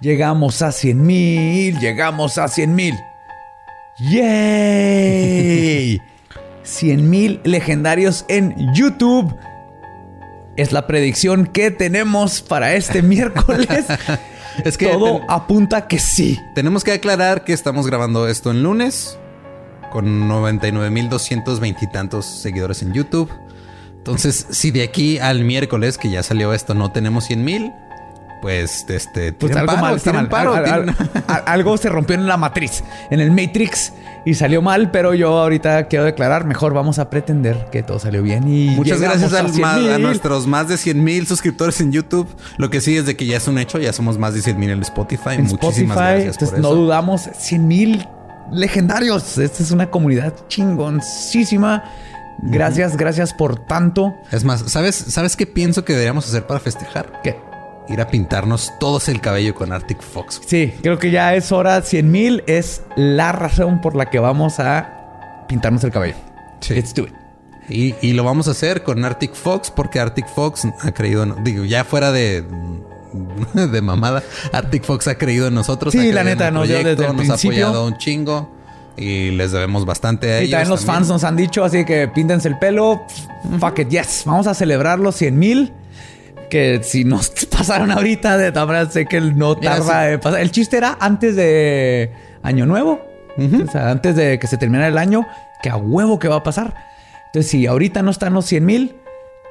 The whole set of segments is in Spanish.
Llegamos a 100 mil, llegamos a 100 mil. ¡Yay! 100 mil legendarios en YouTube. Es la predicción que tenemos para este miércoles. es que todo apunta que sí. Tenemos que aclarar que estamos grabando esto en lunes con 99.220 y tantos seguidores en YouTube. Entonces, si de aquí al miércoles, que ya salió esto, no tenemos 100 mil, pues este pues algo mal, algo se rompió en la matriz, en el Matrix y salió mal, pero yo ahorita quiero declarar, mejor vamos a pretender que todo salió bien y muchas gracias a, a, nuestros más de 100 mil suscriptores en YouTube. Lo que sí es de que ya es un hecho, ya somos más de 100 mil en Spotify. Muchísimas gracias por eso. No dudamos, 100 mil legendarios. Esta es una comunidad chingoncísima. Gracias, gracias por tanto. Es más, ¿sabes, ¿sabes qué pienso que deberíamos hacer para festejar? ¿Qué? Ir a pintarnos todos el cabello con Arctic Fox. Sí, creo que ya es hora. 100 mil es la razón por la que vamos a pintarnos el cabello. Sí. Let's do it. Y, lo vamos a hacer con Arctic Fox porque Arctic Fox ha creído, digo, ya fuera de, de mamada, Arctic Fox ha creído en nosotros. Sí, la neta, nos, nos ha apoyado un chingo y les debemos bastante a y también los fans nos han dicho, así que píntense el pelo. Fuck it, yes. Vamos a celebrar los 100 mil que si nos pasaron ahorita, de todas sé que no tarda en pasar. El chiste era antes de Año Nuevo, o sea, antes de que se terminara el año, que a huevo que va a pasar. Entonces, si ahorita no están los 100 mil,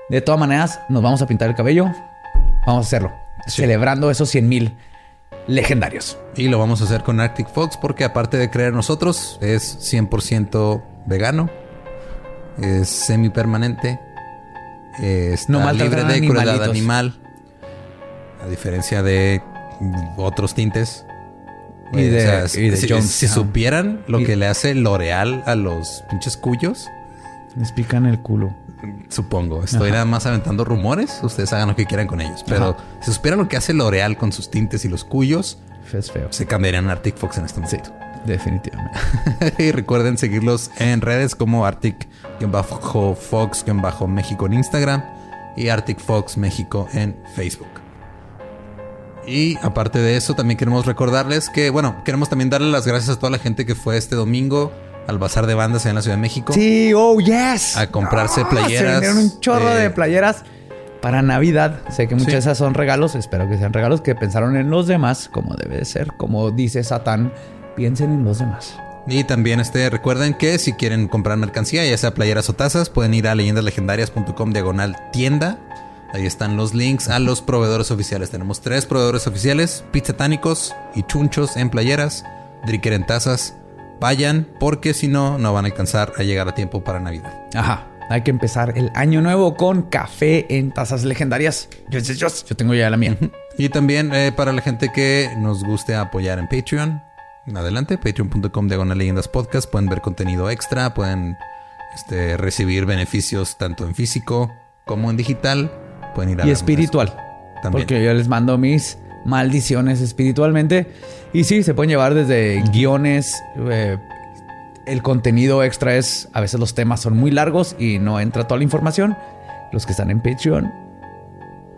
de todas maneras nos vamos a pintar el cabello. Vamos a hacerlo, celebrando esos 100 mil legendarios. Y lo vamos a hacer con Arctic Fox porque aparte de creer nosotros, es 100% vegano, es semi permanente está no libre de crueldad animal. A diferencia de otros tintes. Y de, si, supieran lo que le hace L'Oreal a los pinches cuyos. Les pican el culo. Supongo. Estoy nada más aventando rumores. Ustedes hagan lo que quieran con ellos. Pero si supieran lo que hace L'Oreal con sus tintes y los cuyos, es feo. se cambiarían a Arctic Fox en este momento. Definitivamente. y recuerden seguirlos en redes como Arctic-Fox-México en Instagram y Arctic Fox México en Facebook. Y aparte de eso, también queremos recordarles que, bueno, queremos también darle las gracias a toda la gente que fue este domingo al bazar de bandas en la Ciudad de México. Sí, oh, yes. A comprarse ah, playeras. Se un chorro de playeras para Navidad. Sé que muchas de esas son regalos. Espero que sean regalos que pensaron en los demás, como debe de ser. Como dice Satán, piensen en los demás. Y también este, recuerden que si quieren comprar mercancía, ya sea playeras o tazas, pueden ir a leyendaslegendarias.com diagonal tienda. Ahí están los links a los proveedores oficiales. Tenemos tres proveedores oficiales, pizzatánicos y chunchos en playeras, Dricker en tazas. Vayan porque si no, no van a alcanzar a llegar a tiempo para Navidad. Ajá. Hay que empezar el año nuevo con café en tazas legendarias. Yo, yo, yo tengo ya la mía. Y también eh, para la gente que nos guste apoyar en Patreon, adelante, patreon.com diagonal leyendas podcast, pueden ver contenido extra, pueden este, recibir beneficios tanto en físico como en digital, pueden ir a Y espiritual. También. Porque yo les mando mis maldiciones espiritualmente. Y sí, se pueden llevar desde guiones. Eh, el contenido extra es, a veces los temas son muy largos y no entra toda la información. Los que están en Patreon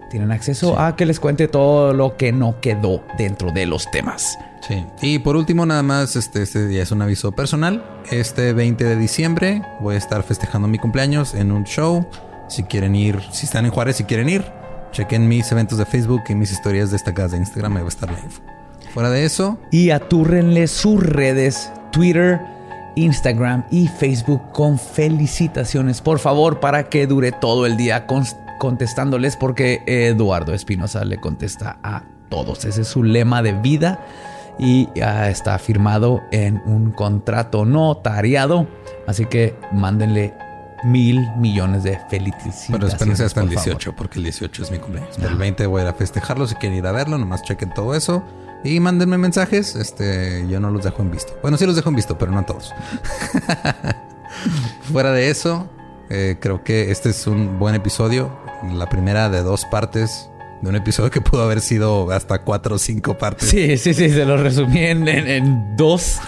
tienen acceso a que les cuente todo lo que no quedó dentro de los temas. Sí. Y por último, nada más, este, este día es un aviso personal. Este 20 de diciembre voy a estar festejando mi cumpleaños en un show. Si quieren ir, si están en Juárez, si quieren ir, chequen mis eventos de Facebook y mis historias destacadas de Instagram. Me va a estar info. Fuera de eso. Y atúrrenle sus redes, Twitter, Instagram y Facebook con felicitaciones, por favor, para que dure todo el día contestándoles, porque Eduardo Espinosa le contesta a todos. Ese es su lema de vida y ya está firmado en un contrato notariado. Así que mándenle mil millones de felicidades. Pero espérense hasta el 18, porque el 18 es mi cumpleaños. El 20 voy a ir a festejarlo. Si quieren ir a verlo, nomás chequen todo eso. Y mándenme mensajes. Este, yo no los dejo en visto. Bueno, sí los dejo en visto, pero no a todos. Fuera de eso, eh, creo que este es un buen episodio. La primera de dos partes de un episodio que pudo haber sido hasta cuatro o cinco partes. Sí, sí, sí, se lo resumí en, dos.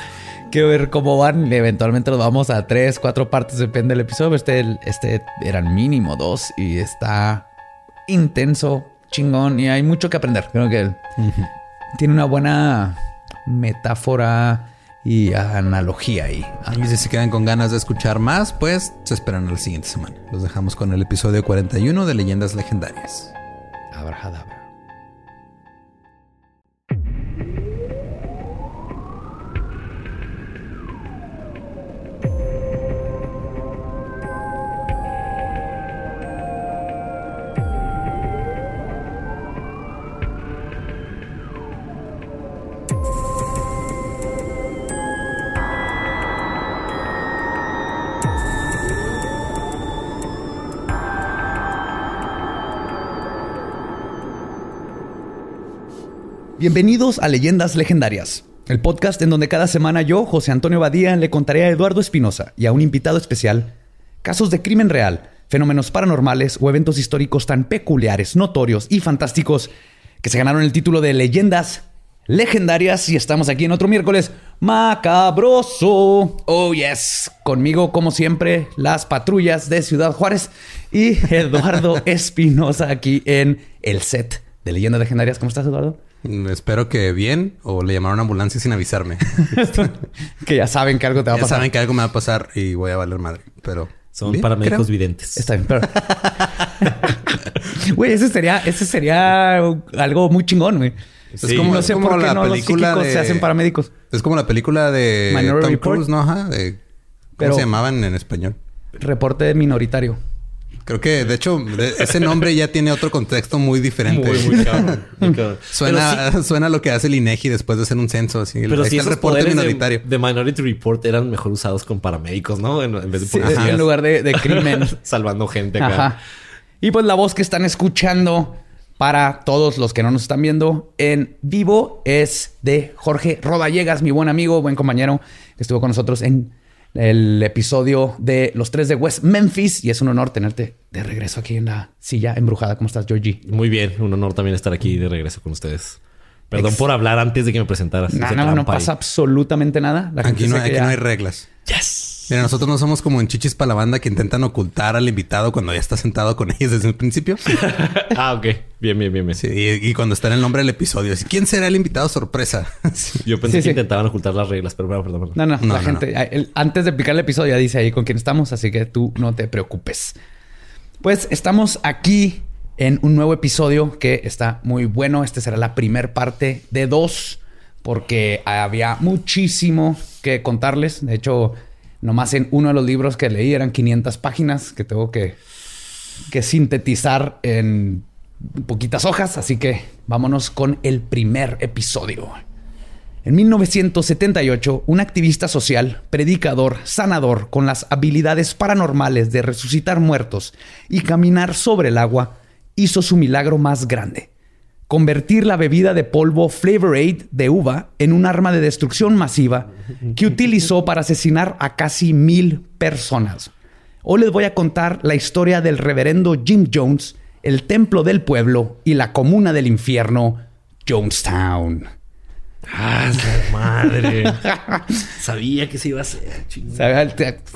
Quiero ver cómo van. Eventualmente los vamos a tres, cuatro partes, depende del episodio. Este, este eran mínimo dos y está intenso, chingón y hay mucho que aprender. Creo que tiene una buena metáfora y analogía ahí. Y si se quedan con ganas de escuchar más, pues se esperan a la siguiente semana. Los dejamos con el episodio 41 de Leyendas Legendarias. مرحبا مرحبا Bienvenidos a Leyendas Legendarias, el podcast en donde cada semana yo, José Antonio Badía, le contaré a Eduardo Espinosa y a un invitado especial casos de crimen real, fenómenos paranormales o eventos históricos tan peculiares, notorios y fantásticos que se ganaron el título de Leyendas Legendarias y estamos aquí en otro miércoles macabroso. Oh, yes. Conmigo, como siempre, las patrullas de Ciudad Juárez y Eduardo Espinosa aquí en el set de Leyendas Legendarias. ¿Cómo estás, Eduardo? Espero que bien o le llamaron a ambulancia sin avisarme. que ya saben que algo te va a pasar. Ya saben que algo me va a pasar y voy a valer madre. Pero son paramédicos videntes. Está bien, pero. Güey, ese sería, ese sería algo muy chingón, güey. Es como, no sé por qué la no película los de... se hacen paramédicos. Es como la película de Tom Cruise, ¿no? Ajá. De... ¿Cómo se llamaban en español? Reporte minoritario. Creo que, de hecho, ese nombre ya tiene otro contexto muy diferente. Muy, muy cabrón. suena, suena lo que hace el INEGI después de hacer un censo. Así. Pero si el reporte minoritario. De, Minority Report eran mejor usados con paramédicos, ¿no? En, vez de en lugar de, de crimen. Salvando gente acá. Y pues la voz que están escuchando para todos los que no nos están viendo en vivo es de Jorge Rodallegas, mi buen amigo, buen compañero, que estuvo con nosotros en el episodio de Los Tres de West Memphis y es un honor tenerte de regreso aquí en la silla embrujada. ¿Cómo estás, Georgie? Muy bien, un honor también estar aquí de regreso con ustedes. Perdón por hablar antes de que me presentaras. No, no, no pasa absolutamente nada. aquí no, aquí no hay reglas. Yes. Mira, nosotros no somos como en chichis para la banda que intentan ocultar al invitado cuando ya está sentado con ellos desde el principio. ah, ok. Bien, bien, bien. bien. Sí, y, cuando está en el nombre del episodio. ¿Quién será el invitado sorpresa? Yo pensé que intentaban ocultar las reglas, pero bueno, perdón. No, no, la gente, antes de picar el episodio ya dice ahí con quién estamos, así que tú no te preocupes. Pues estamos aquí en un nuevo episodio que está muy bueno. Este será la primer parte de dos, porque había muchísimo que contarles. De hecho, Nomás en uno de los libros que leí eran 500 páginas que tengo que, que sintetizar en poquitas hojas. Así que vámonos con el primer episodio. En 1978, un activista social, predicador, sanador, con las habilidades paranormales de resucitar muertos y caminar sobre el agua, hizo su milagro más grande convertir la bebida de polvo Flavor Aid de uva en un arma de destrucción masiva que utilizó para asesinar a casi mil personas. Hoy les voy a contar la historia del reverendo Jim Jones, el templo del pueblo y la comuna del infierno, Jonestown. Ah, madre. Sabía que se iba a hacer.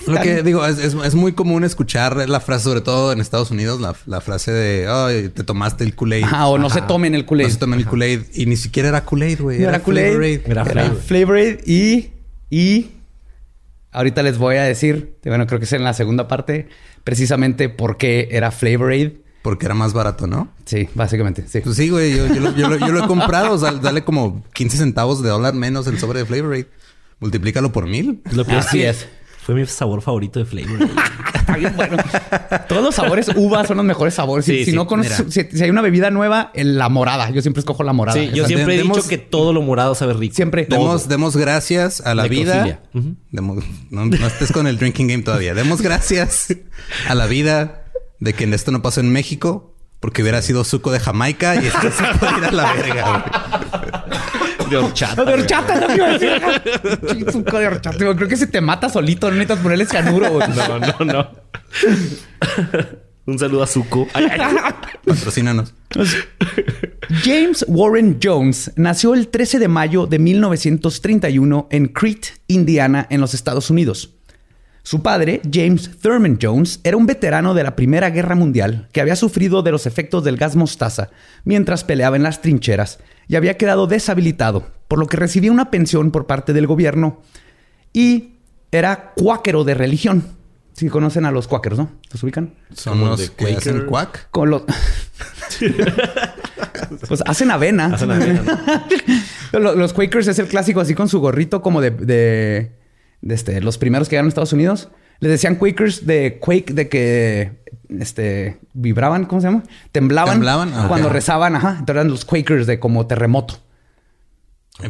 Lo que digo, es, muy común escuchar la frase, sobre todo en Estados Unidos, la, frase de, ay, te tomaste el Kool-Aid. Ah, o no se tomen el Kool-Aid. No se tomen el Kool-Aid. Y ni siquiera era Kool-Aid, güey. era, Kool-Aid. Era Flavor Aid. Y, y ahorita les voy a decir, bueno, creo que es en la segunda parte, precisamente por qué era Flavor Aid. Porque era más barato, ¿no? Sí, básicamente, sí. Pues sí, güey. Yo, lo, he comprado. dale como 15 centavos de dólar menos el sobre de Flavor Aid. Multiplícalo por mil. Lo peor sí es. Fue mi sabor favorito de Flavor Está bien bueno. Todos los sabores uva son los mejores sabores. si, no conoces, si, hay una bebida nueva, la morada. Yo siempre escojo la morada. Sí, yo siempre he dicho que todo lo morado sabe rico. Siempre. Demos, demos gracias a la vida. no, no estés con el drinking game todavía. Demos gracias a la vida de que esto no pasó en México porque hubiera sido suco de Jamaica y esto se puede ir a la verga. De horchata. De horchata es lo que iba a decir. Suco de horchata. Creo que se te mata solito. No necesitas ponerle cianuro. Güey. No, no, no. Un saludo a Suco. Patrocínanos. James Warren Jones nació el 13 de mayo de 1931 en Crete, Indiana, en los Estados Unidos. Su padre, James Thurman Jones, era un veterano de la Primera Guerra Mundial que había sufrido de los efectos del gas mostaza mientras peleaba en las trincheras y había quedado deshabilitado, por lo que recibía una pensión por parte del gobierno y era cuáquero de religión. Si conocen a los cuáqueros, ¿no? ¿Los ubican? Son los que hacen cuac. Con los... pues hacen avena. Hacen avena los, Quakers es el clásico así con su gorrito como de este, los primeros que llegaron a Estados Unidos, les decían Quakers de Quake, de que este, vibraban, ¿cómo se llama? Temblaban, ah, cuando rezaban, ajá. Entonces eran los Quakers de como terremoto.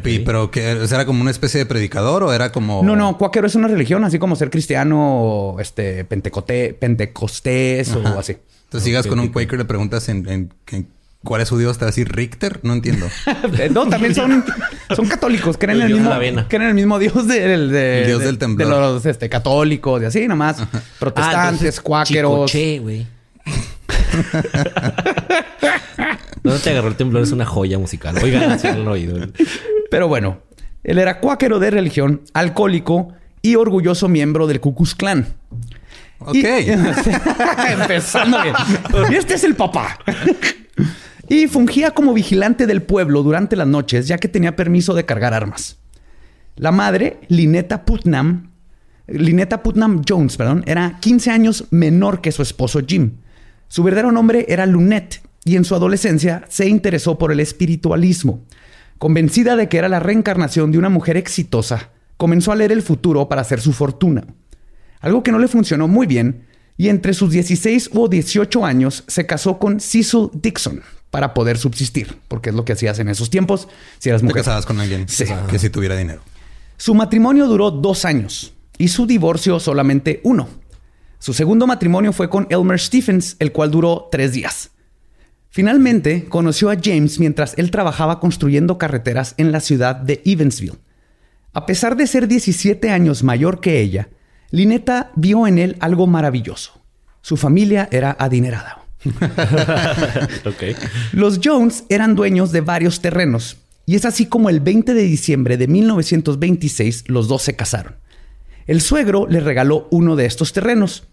Pero que era como una especie de predicador o era como. No, no, cuáquero es una religión, así como ser cristiano, este, pentecote, pentecostés o así. Entonces, sigas con un Quaker, le preguntas en, en, en ¿Cuál es su Dios? ¿Te va a decir Richter? No entiendo. no, también son, son católicos. Creen, el, mismo, creen el mismo Dios del, de, Dios del temblor. De los este, católicos y así nomás. Protestantes, ah, cuáqueros. güey. ¿Dónde te agarró el temblor? Es una joya musical. Oigan, si no oído. Pero bueno, él era cuáquero de religión, alcohólico y orgulloso miembro del Ku Klux Klan. Ok. empezando bien. Y este es el papá y fungía como vigilante del pueblo durante las noches, ya que tenía permiso de cargar armas. La madre, Lineta Putnam, Lineta Putnam Jones, perdón, era 15 años menor que su esposo Jim. Su verdadero nombre era Lunette y en su adolescencia se interesó por el espiritualismo. Convencida de que era la reencarnación de una mujer exitosa, comenzó a leer el futuro para hacer su fortuna. Algo que no le funcionó muy bien, y entre sus 16 o 18 años se casó con Cecil Dixon, para poder subsistir, porque es lo que hacías en esos tiempos. Si eras mujer. Te casabas con alguien que si tuviera dinero. Su matrimonio duró dos años y su divorcio solamente uno. Su segundo matrimonio fue con Elmer Stephens, el cual duró tres días. Finalmente conoció a James mientras él trabajaba construyendo carreteras en la ciudad de Evansville. A pesar de ser 17 años mayor que ella, Lineta vio en él algo maravilloso. Su familia era adinerada. Los Jones eran dueños de varios terrenos y es así como el 20 de diciembre de 1926 los dos se casaron. El suegro le regaló uno de estos terrenos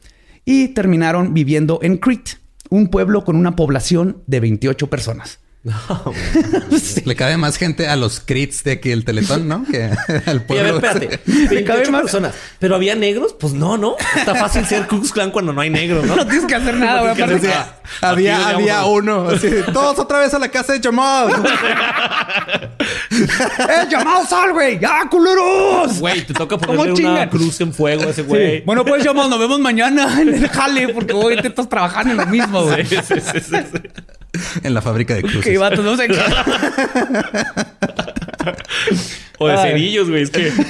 y terminaron viviendo en Crete, un pueblo con una población de 28 personas. Le cabe más gente a los crits de aquí el Teletón, ¿no? Que al pueblo. Y a ver, espérate. Le cabe más personas. Pero había negros, pues no, ¿no? Está fácil ser Ku Klux cuando no hay negros, ¿no? No tienes que hacer nada, güey. había, había uno. todos otra vez a la casa de Jamal. ¡Eh, Jamal, sal, güey! ¡Ya, culeros! Güey, te toca ponerle una cruz en fuego a ese güey. Bueno, pues Jamal, nos vemos mañana en el jale porque hoy te estás trabajando en lo mismo, güey. Sí, sí, sí, en la fábrica de cruces. no sé o de cerillos, güey. Es que...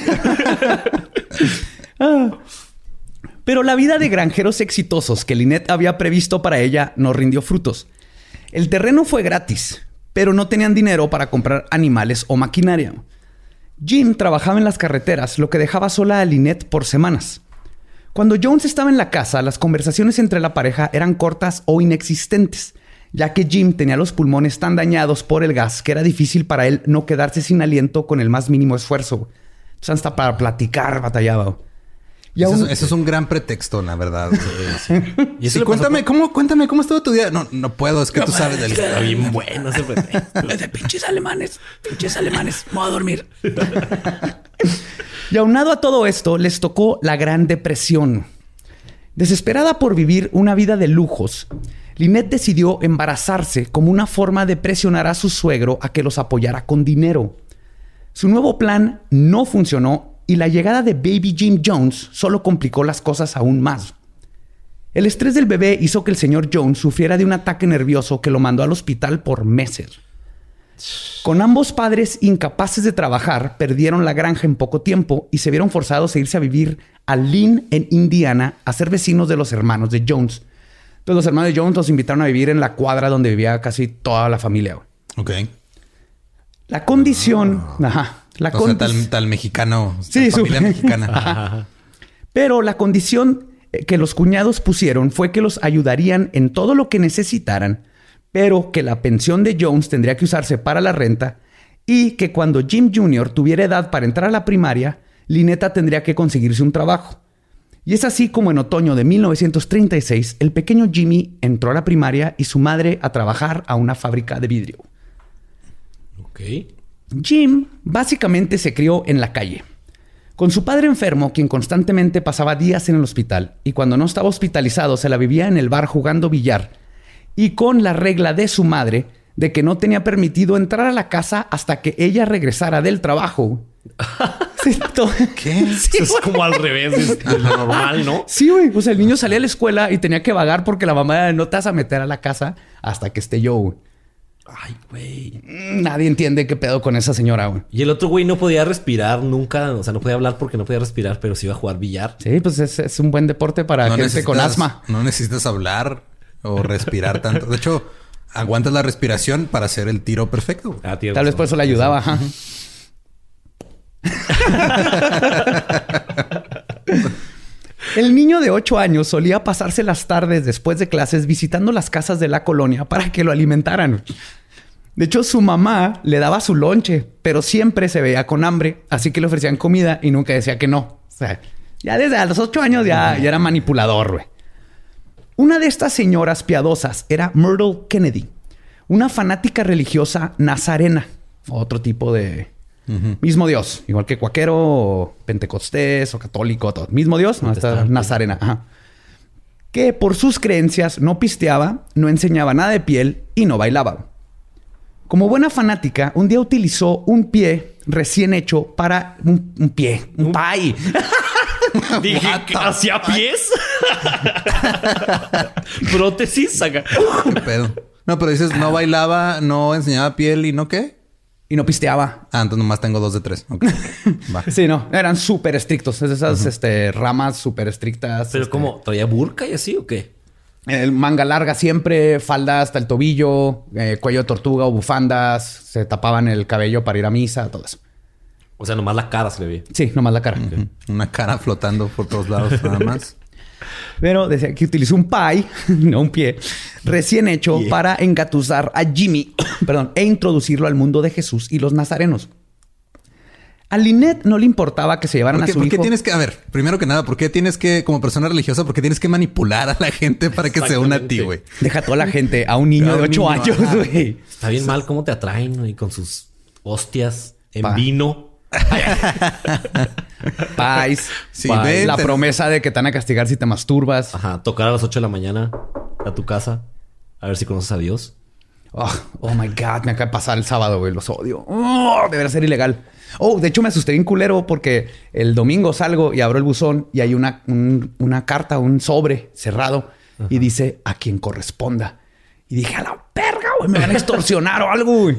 Ah. Pero la vida de granjeros exitosos que Lynette había previsto para ella no rindió frutos. El terreno fue gratis, pero no tenían dinero para comprar animales o maquinaria. Jim trabajaba en las carreteras, lo que dejaba sola a Lynette por semanas. Cuando Jones estaba en la casa, las conversaciones entre la pareja eran cortas o inexistentes ya que Jim tenía los pulmones tan dañados por el gas que era difícil para él no quedarse sin aliento con el más mínimo esfuerzo. Entonces hasta para platicar batallaba. Y eso, es un gran pretexto, la verdad. y eso cuéntame, ¿cómo, cuéntame, ¿cómo estuvo tu día? No, no puedo, es que tú sabes del... Está bien bueno ese pretexto. de pinches alemanes, pinches alemanes, voy a dormir. y aunado a todo esto, les tocó la Gran Depresión. Desesperada por vivir una vida de lujos, Lynette decidió embarazarse como una forma de presionar a su suegro a que los apoyara con dinero. Su nuevo plan no funcionó y la llegada de Baby Jim Jones solo complicó las cosas aún más. El estrés del bebé hizo que el señor Jones sufriera de un ataque nervioso que lo mandó al hospital por meses. Con ambos padres incapaces de trabajar, perdieron la granja en poco tiempo y se vieron forzados a irse a vivir a Lynn, en Indiana, a ser vecinos de los hermanos de Jones, entonces los hermanos de Jones los invitaron a vivir en la cuadra donde vivía casi toda la familia. Ok. La condición... Ajá. La condición... tal, mexicano. Sí, familia mexicana. Pero la condición eh, que los cuñados pusieron fue que los ayudarían en todo lo que necesitaran, pero que la pensión de Jones tendría que usarse para la renta y que cuando Jim Jr. tuviera edad para entrar a la primaria, Lineta tendría que conseguirse un trabajo. Y es así como en otoño de 1936 el pequeño Jimmy entró a la primaria y su madre a trabajar a una fábrica de vidrio. Ok. Jim básicamente se crió en la calle, con su padre enfermo, quien constantemente pasaba días en el hospital y cuando no estaba hospitalizado se la vivía en el bar jugando billar y con la regla de su madre de que no tenía permitido entrar a la casa hasta que ella regresara del trabajo. ¿Qué? es como al revés de lo normal, ¿no? Sí, güey. O sea, el niño salía a la escuela y tenía que vagar porque la mamá no te vas a meter a la casa hasta que esté yo, güey. Ay, güey. Mm, nadie entiende qué pedo con esa señora, güey. Y el otro güey no podía respirar nunca. O sea, no podía hablar porque no podía respirar, pero sí iba a jugar billar. Sí, pues es, un buen deporte para gente con asma. No necesitas hablar o respirar tanto. De hecho, aguantas la respiración para hacer el tiro perfecto. Ah, Tal vez por eso le ayudaba. El niño de 8 años solía pasarse las tardes después de clases visitando las casas de la colonia para que lo alimentaran. De hecho, su mamá le daba su lonche, pero siempre se veía con hambre, así que le ofrecían comida y nunca decía que no. Ya desde los 8 años ya, era manipulador. Una de estas señoras piadosas era Myrtle Kennedy, una fanática religiosa nazarena, otro tipo de, Mismo Dios, igual que cuaquero, o pentecostés o católico, todo. Mismo Dios, no, está nazarena. Que por sus creencias no pisteaba, no enseñaba nada de piel y no bailaba. Como buena fanática, un día utilizó un pie recién hecho para un, pie, un pie. Dije, ¿hacía pies? Prótesis, saca. No, pero dices, no bailaba, no enseñaba piel y no qué. Y no pisteaba. Ah, entonces nomás tengo dos de tres. sí, no. Eran súper estrictos. esas este, ramas súper estrictas. ¿Pero este, como traía burka y así o qué? El manga larga siempre, falda hasta el tobillo, eh, cuello de tortuga o bufandas. Se tapaban el cabello para ir a misa, todo eso. O sea, nomás la cara se le veía. Sí, nomás la cara. Una cara flotando por todos lados nada más. Pero decía que utilizó un pie, no un pie, recién hecho para engatusar a Jimmy, perdón, e introducirlo al mundo de Jesús y los nazarenos. A Lynette no le importaba que se llevaran a su ¿por qué tienes que, a ver, primero que nada, ¿por qué tienes que, como persona religiosa, por qué tienes que manipular a la gente para que se una a ti, güey? Deja a toda la gente, a un niño de ocho años, güey. Está bien mal cómo te atraen, güey, con sus hostias en vino. Pais. la promesa de que te van a castigar si te masturbas. Ajá. Tocar a las 8 de la mañana a tu casa. A ver si conoces a Dios. Oh, oh my God. Me acaba de pasar el sábado, güey. Los odio. Oh, debería ser ilegal. Oh, de hecho me asusté bien culero porque el domingo salgo y abro el buzón y hay una, una carta, un sobre cerrado y dice a quien corresponda. Y dije, a la verga, güey, me van a extorsionar o algo, güey.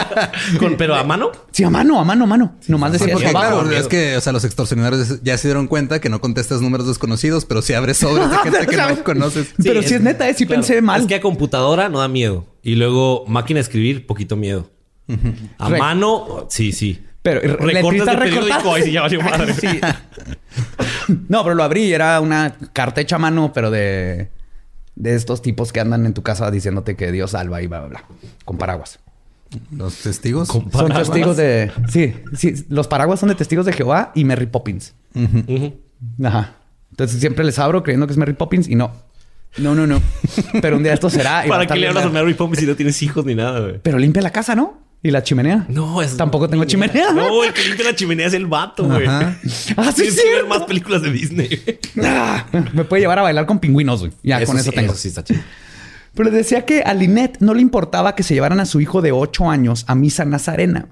¿Pero a mano? Sí, a mano, a mano, a mano. Nomás decía porque, claro, es que, o sea, los extorsionadores ya se dieron cuenta que no contestas números desconocidos, pero sí abres sobres de gente que no conoces. pero si es neta, eh, sí pensé mal. Es que a computadora no da miedo. Y luego máquina de escribir, poquito miedo. A mano, sí, sí. Pero recortes de periódico, ahí ya valió madre. sí. No, pero lo abrí y era una carta hecha a mano, pero de de estos tipos que andan en tu casa diciéndote que Dios salva y bla, bla, bla. Con paraguas. ¿Los testigos? Son testigos de... Sí, sí. Los paraguas son de testigos de Jehová y Mary Poppins. Ajá. Entonces siempre les abro creyendo que es Mary Poppins y no. No, no, no. Pero un día esto será... ¿Para qué le hablas a Mary Poppins si no tienes hijos ni nada, güey? Pero limpia la casa, ¿no? ¿Y la chimenea? No, es... Tampoco tengo chimenea. No, el que limpia la chimenea es el vato, güey. Ah, sí, sí. ver más películas de Disney. Ah, me puede llevar a bailar con pingüinos, güey. Ya, con eso tengo. Eso sí está chido. Pero decía que a Lynette no le importaba que se llevaran a su hijo de 8 años a misa nazarena.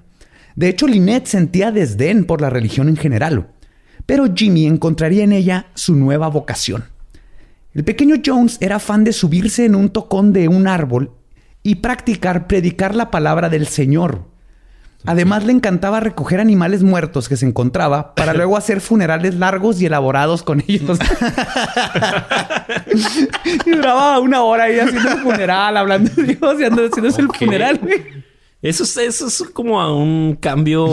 De hecho, Lynette sentía desdén por la religión en general. Pero Jimmy encontraría en ella su nueva vocación. El pequeño Jones era fan de subirse en un tocón de un árbol y practicar predicar la palabra del Señor. Además, le encantaba recoger animales muertos que se encontraba para luego hacer funerales largos y elaborados con ellos. y duraba una hora ahí haciendo el funeral, hablando de Dios y haciendo el funeral. Eso es, eso es como un cambio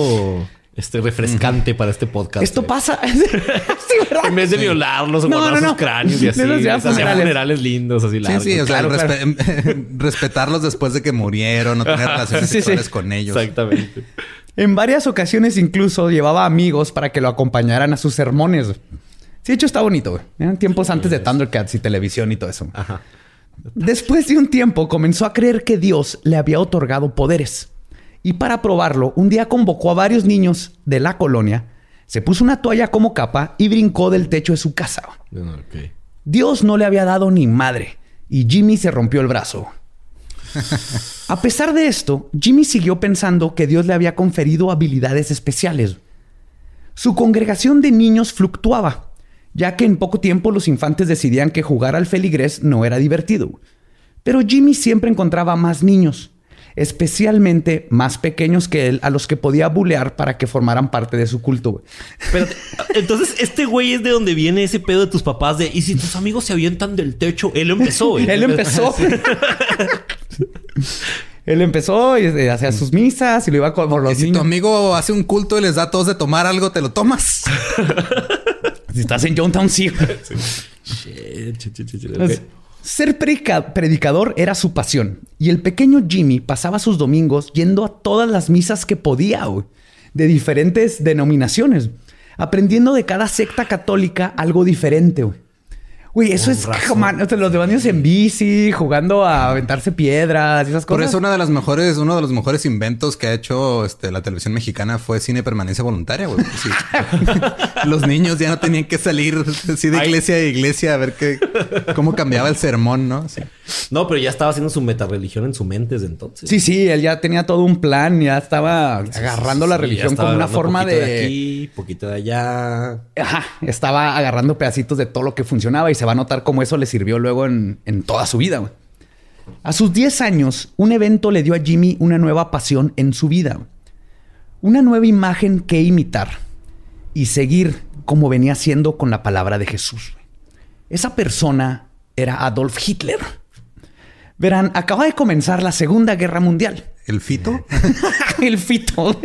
este refrescante para este podcast. Esto pasa. en vez de violarlos o guardar sus cráneos y así. funerales. lindos, así largos. Sí, sí, o sea, respetarlos después de que murieron, no tener relaciones sexuales con ellos. Exactamente. En varias ocasiones incluso llevaba amigos para que lo acompañaran a sus sermones. Sí, de hecho está bonito, güey. Eran tiempos antes de Thundercats y televisión y todo eso. Ajá. Después de un tiempo comenzó a creer que Dios le había otorgado poderes. Y para probarlo, un día convocó a varios niños de la colonia, se puso una toalla como capa y brincó del techo de su casa. Dios no le había dado ni madre y Jimmy se rompió el brazo. A pesar de esto, Jimmy siguió pensando que Dios le había conferido habilidades especiales. Su congregación de niños fluctuaba ya que en poco tiempo los infantes decidían que jugar al feligrés no era divertido. Pero Jimmy siempre encontraba más niños, especialmente más pequeños que él, a los que podía bulear para que formaran parte de su culto. Pero entonces, este güey es de donde viene ese pedo de tus papás de y si tus amigos se avientan del techo, él empezó. él empezó. Él empezó y eh, hacía sus misas y lo iba por los y si tu amigo hace un culto y les da a todos de tomar algo, te lo tomas. Si estás en Johntown, sí. Ser predicador era su pasión y el pequeño Jimmy pasaba sus domingos yendo a todas las misas que podía, de diferentes denominaciones, aprendiendo de cada secta católica algo diferente. Uy, eso es como los demonios en bici, jugando a aventarse piedras y esas cosas. Por eso una de las mejores, uno de los mejores inventos que ha hecho este, la televisión mexicana fue cine permanencia voluntaria, güey. los niños ya no tenían que salir así de iglesia a iglesia a ver qué, cómo cambiaba el sermón, ¿no? No, pero ya estaba haciendo su metarreligión en su mente desde entonces. Sí, sí, él ya tenía todo un plan, ya estaba agarrando la religión como una forma de... de aquí, poquito de allá. Ajá, estaba agarrando pedacitos de todo lo que funcionaba y se va a notar cómo eso le sirvió luego en, toda su vida. A sus 10 años, un evento le dio a Jimmy una nueva pasión en su vida. Una nueva imagen que imitar y seguir como venía siendo con la palabra de Jesús. Esa persona era Adolf Hitler. Verán, acaba de comenzar la Segunda Guerra Mundial. ¿El fito? El fito.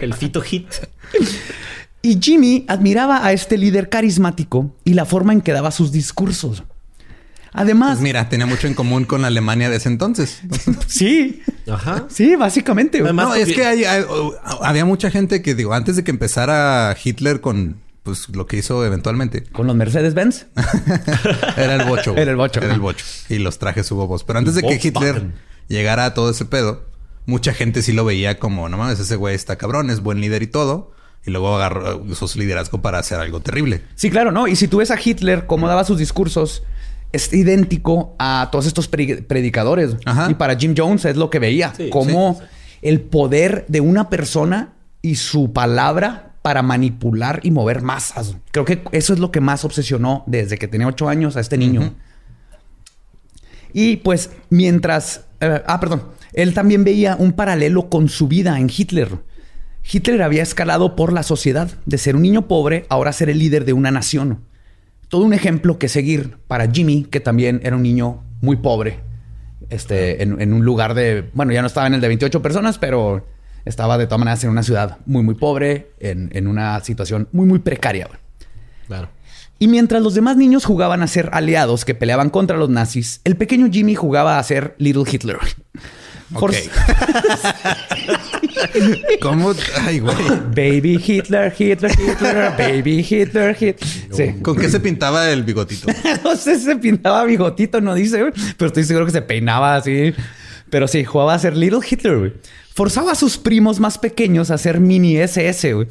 El fito hit. Y Jimmy admiraba a este líder carismático y la forma en que daba sus discursos. Además. Pues mira, tenía mucho en común con la Alemania de ese entonces. sí. Ajá. Sí, básicamente. no, es que había mucha gente que, digo, antes de que empezara Hitler con pues lo que hizo eventualmente. ¿Con los Mercedes-Benz? Era el bocho. Era el bocho. Era el bocho. Y los trajes hubo voz. Pero antes de que Hitler llegara a todo ese pedo, mucha gente sí lo veía como, no mames, ese güey está cabrón, es buen líder y todo y luego agarró, usó su liderazgo para hacer algo terrible. Sí, claro, ¿no? Y si tú ves a Hitler, cómo daba sus discursos, es idéntico a todos estos predicadores. Y para Jim Jones es lo que veía, como el poder de una persona y su palabra para manipular y mover masas. Creo que eso es lo que más obsesionó desde que tenía ocho años a este niño. Y pues mientras... Eh, ah, perdón. Él también veía un paralelo con su vida en Hitler. Hitler había escalado por la sociedad, de ser un niño pobre, ahora ser el líder de una nación. Todo un ejemplo que seguir para Jimmy, que también era un niño muy pobre, este, en, un lugar de, bueno, ya no estaba en el de 28 personas, pero estaba de todas maneras en una ciudad muy, muy pobre, en, una situación muy, muy precaria. Claro. Y mientras los demás niños jugaban a ser aliados que peleaban contra los nazis, el pequeño Jimmy jugaba a ser Little Hitler. ¿Cómo? Ay, güey. Baby Hitler, Hitler, Hitler, Baby Hitler, Hitler. Sí. ¿Con qué se pintaba el bigotito? no sé, se pintaba bigotito, no dice, pero estoy seguro que se peinaba así. Pero sí, jugaba a ser Little Hitler, güey. Forzaba a sus primos más pequeños a hacer mini SS, güey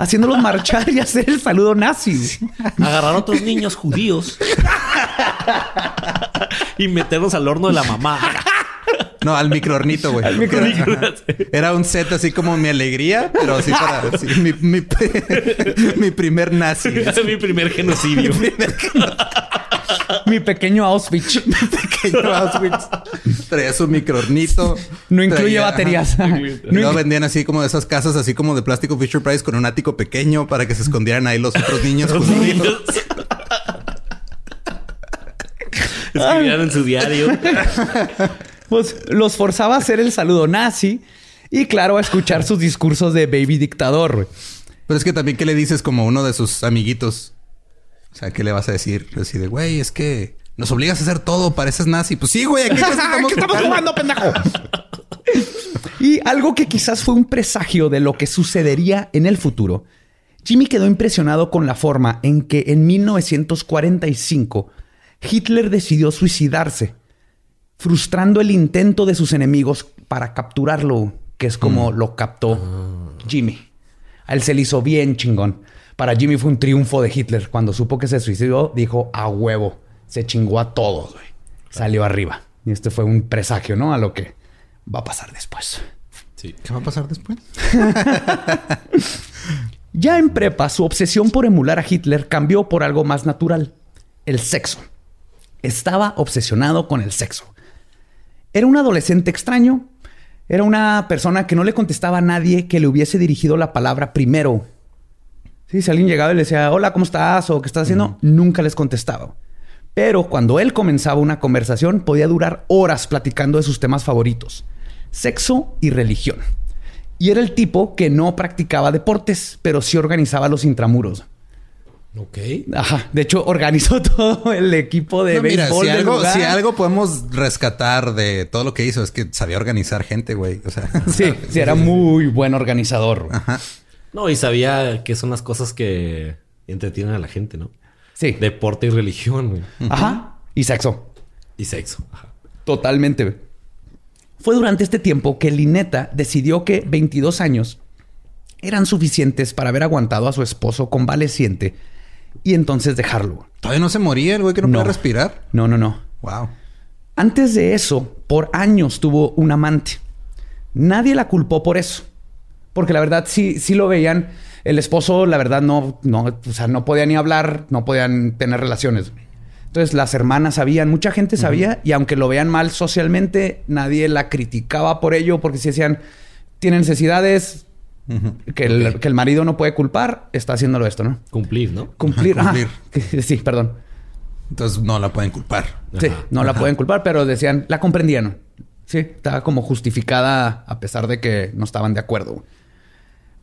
haciéndolos marchar y hacer el saludo nazi. Agarrar a otros niños judíos y meterlos al horno de la mamá. No, al microornito, güey. Al microornito. Era un set así como mi alegría, pero así para mi, mi, primer nazi. mi primer genocidio. mi pequeño Auschwitz. mi pequeño Auschwitz. Traía su microornito. No incluye baterías. No, vendían así como de esas casas, así como de plástico Fisher Price con un ático pequeño para que se escondieran ahí los otros niños. Los niños. Escribían en su diario. Pues los forzaba a hacer el saludo nazi y claro, a escuchar sus discursos de baby dictador. Pero es que también, ¿qué le dices como uno de sus amiguitos? O sea, ¿qué le vas a decir? Así de, güey, es que nos obligas a hacer todo, pareces nazi. Pues sí, güey, aquí estamos, estamos jugando, pendejo. y algo que quizás fue un presagio de lo que sucedería en el futuro Jimmy quedó impresionado con la forma en que en 1945 Hitler decidió suicidarse, frustrando el intento de sus enemigos para capturarlo, que es como mm. lo captó ah. Jimmy. A él se le hizo bien chingón. Para Jimmy fue un triunfo de Hitler. Cuando supo que se suicidó, dijo a huevo. Se chingó a todos, güey. Salió arriba. Y este fue un presagio, ¿no? A lo que va a pasar después. Sí. ¿Qué va a pasar después? ya en prepa, su obsesión por emular a Hitler cambió por algo más natural. El sexo. Estaba obsesionado con el sexo. Era un adolescente extraño. Era una persona que no le contestaba a nadie que le hubiese dirigido la palabra primero Sí, si alguien llegaba y le decía, hola, ¿cómo estás? o ¿qué estás haciendo? Nunca les contestaba. Pero cuando él comenzaba una conversación, podía durar horas platicando de sus temas favoritos: sexo y religión. Y era el tipo que no practicaba deportes, pero sí organizaba los intramuros. Ok. Ajá. De hecho, organizó todo el equipo de béisbol. si, algo, si algo podemos rescatar de todo lo que hizo es que sabía organizar gente, güey. O sea, sí, sí, era muy buen organizador. Ajá. No, y sabía que son las cosas que entretienen a la gente, ¿no? Sí. Deporte y religión. Ajá. Y sexo. Y sexo. Ajá. Totalmente. Fue durante este tiempo que Lineta decidió que 22 años eran suficientes para haber aguantado a su esposo convaleciente y entonces dejarlo. ¿Todavía no se moría el güey que no, puede respirar? No, no, no. Wow. Antes de eso, por años tuvo un amante. Nadie la culpó por eso. Porque la verdad sí, sí lo veían. El esposo, la verdad, no, no, o sea, no podía ni hablar, no podían tener relaciones. Entonces las hermanas sabían, mucha gente sabía, y aunque lo vean mal socialmente, nadie la criticaba por ello, porque si decían, tiene necesidades que, el, marido no puede culpar, está haciéndolo esto, ¿no? Cumplir, ¿no? Cumplir. Cumplir. sí, perdón. Entonces no la pueden culpar. Sí, no la pueden culpar, pero decían, la comprendían. Sí, estaba como justificada a pesar de que no estaban de acuerdo.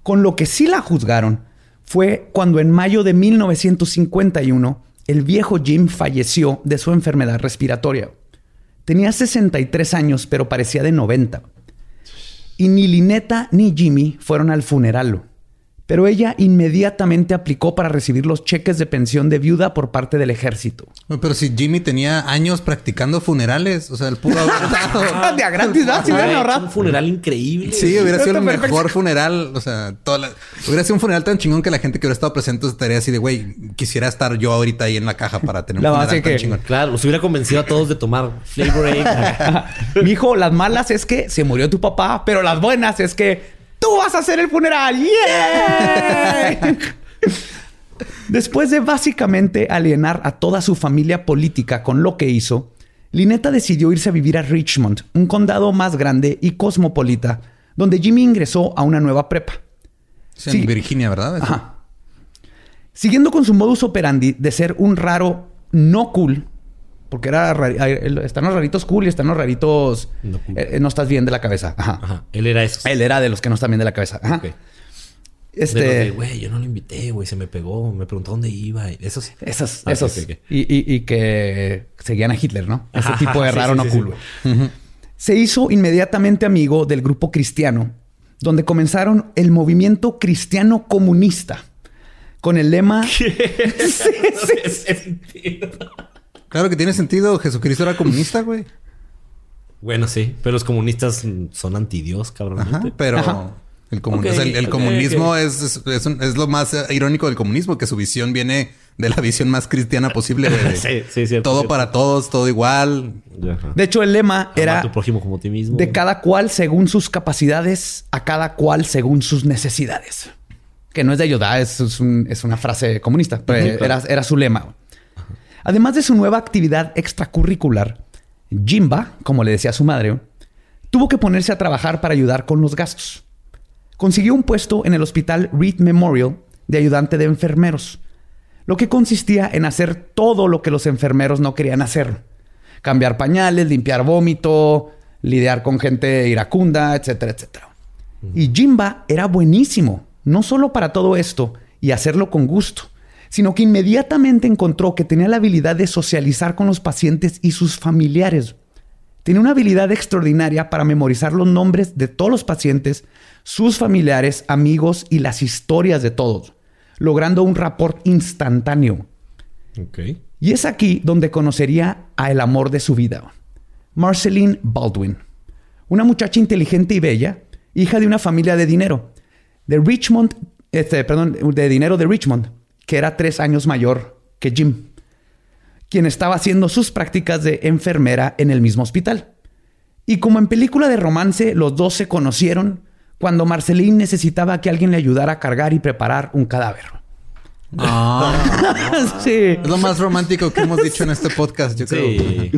Con lo que sí la juzgaron fue cuando en mayo de 1951 el viejo Jim falleció de su enfermedad respiratoria. Tenía 63 años, pero parecía de 90. Y ni Lineta ni Jimmy fueron al funeral pero ella inmediatamente aplicó para recibir los cheques de pensión de viuda por parte del ejército. Pero si Jimmy tenía años practicando funerales, o sea, el pudo haber dado... de a gratis, ¿no? Si hubiera Un funeral increíble. Sí, hubiera sido el mejor funeral. O sea, toda hubiera sido un funeral tan chingón que la gente que hubiera estado presente estaría así de, güey, quisiera estar yo ahorita ahí en la caja para tener un funeral tan chingón. Claro, los hubiera convencido a todos de tomar Flavor Mi hijo, las malas es que se murió tu papá, pero las buenas es que tú vas a hacer el funeral. ¡Yeah! Después de básicamente alienar a toda su familia política con lo que hizo, Lineta decidió irse a vivir a Richmond, un condado más grande y cosmopolita, donde Jimmy ingresó a una nueva prepa. en Virginia, ¿verdad? Ajá. Siguiendo con su modus operandi de ser un raro no cool, porque era están los raritos cool y están los raritos no, eh, estás bien de la cabeza. Ajá. Él era eso. Él era de los que no están bien de la cabeza. Ajá. Este, güey, yo no lo invité, güey, se me pegó, me preguntó dónde iba. Esos, esos, ah, esos. Y, que seguían a Hitler, ¿no? Ese tipo de raro no cool, güey. Se hizo inmediatamente amigo del grupo cristiano, donde comenzaron el movimiento cristiano comunista con el lema. ¿Qué? sí, sí. Claro que tiene sentido. Jesucristo era comunista, güey. Bueno, sí, pero los comunistas son antidios, cabrón. Ajá, pero el, comunismo es, lo más irónico del comunismo, que su visión viene de la visión más cristiana posible. sí, sí, cierto. Todo para todos, todo igual. De hecho, el lema era tu prójimo como ti mismo. de cada cual según sus capacidades, a cada cual según sus necesidades. Que no es de ayuda, es, es, una frase comunista, pero era, era su lema. Además de su nueva actividad extracurricular, Jimba, como le decía su madre, tuvo que ponerse a trabajar para ayudar con los gastos. Consiguió un puesto en el hospital Reed Memorial de ayudante de enfermeros, lo que consistía en hacer todo lo que los enfermeros no querían hacer. Cambiar pañales, limpiar vómito, lidiar con gente iracunda, etcétera, etcétera. Y Jimba era buenísimo, no solo para todo esto y hacerlo con gusto, sino que inmediatamente encontró que tenía la habilidad de socializar con los pacientes y sus familiares. Tenía una habilidad extraordinaria para memorizar los nombres de todos los pacientes, sus familiares, amigos y las historias de todos, logrando un rapport instantáneo. Y es aquí donde conocería a el amor de su vida, Marceline Baldwin, una muchacha inteligente y bella, hija de una familia de dinero, de Richmond, este, perdón, de dinero de Richmond, que era tres años mayor que Jim, quien estaba haciendo sus prácticas de enfermera en el mismo hospital. Y como en película de romance, los dos se conocieron cuando Marceline necesitaba que alguien le ayudara a cargar y preparar un cadáver. Ah, sí. Es lo más romántico que hemos dicho en este podcast, yo creo.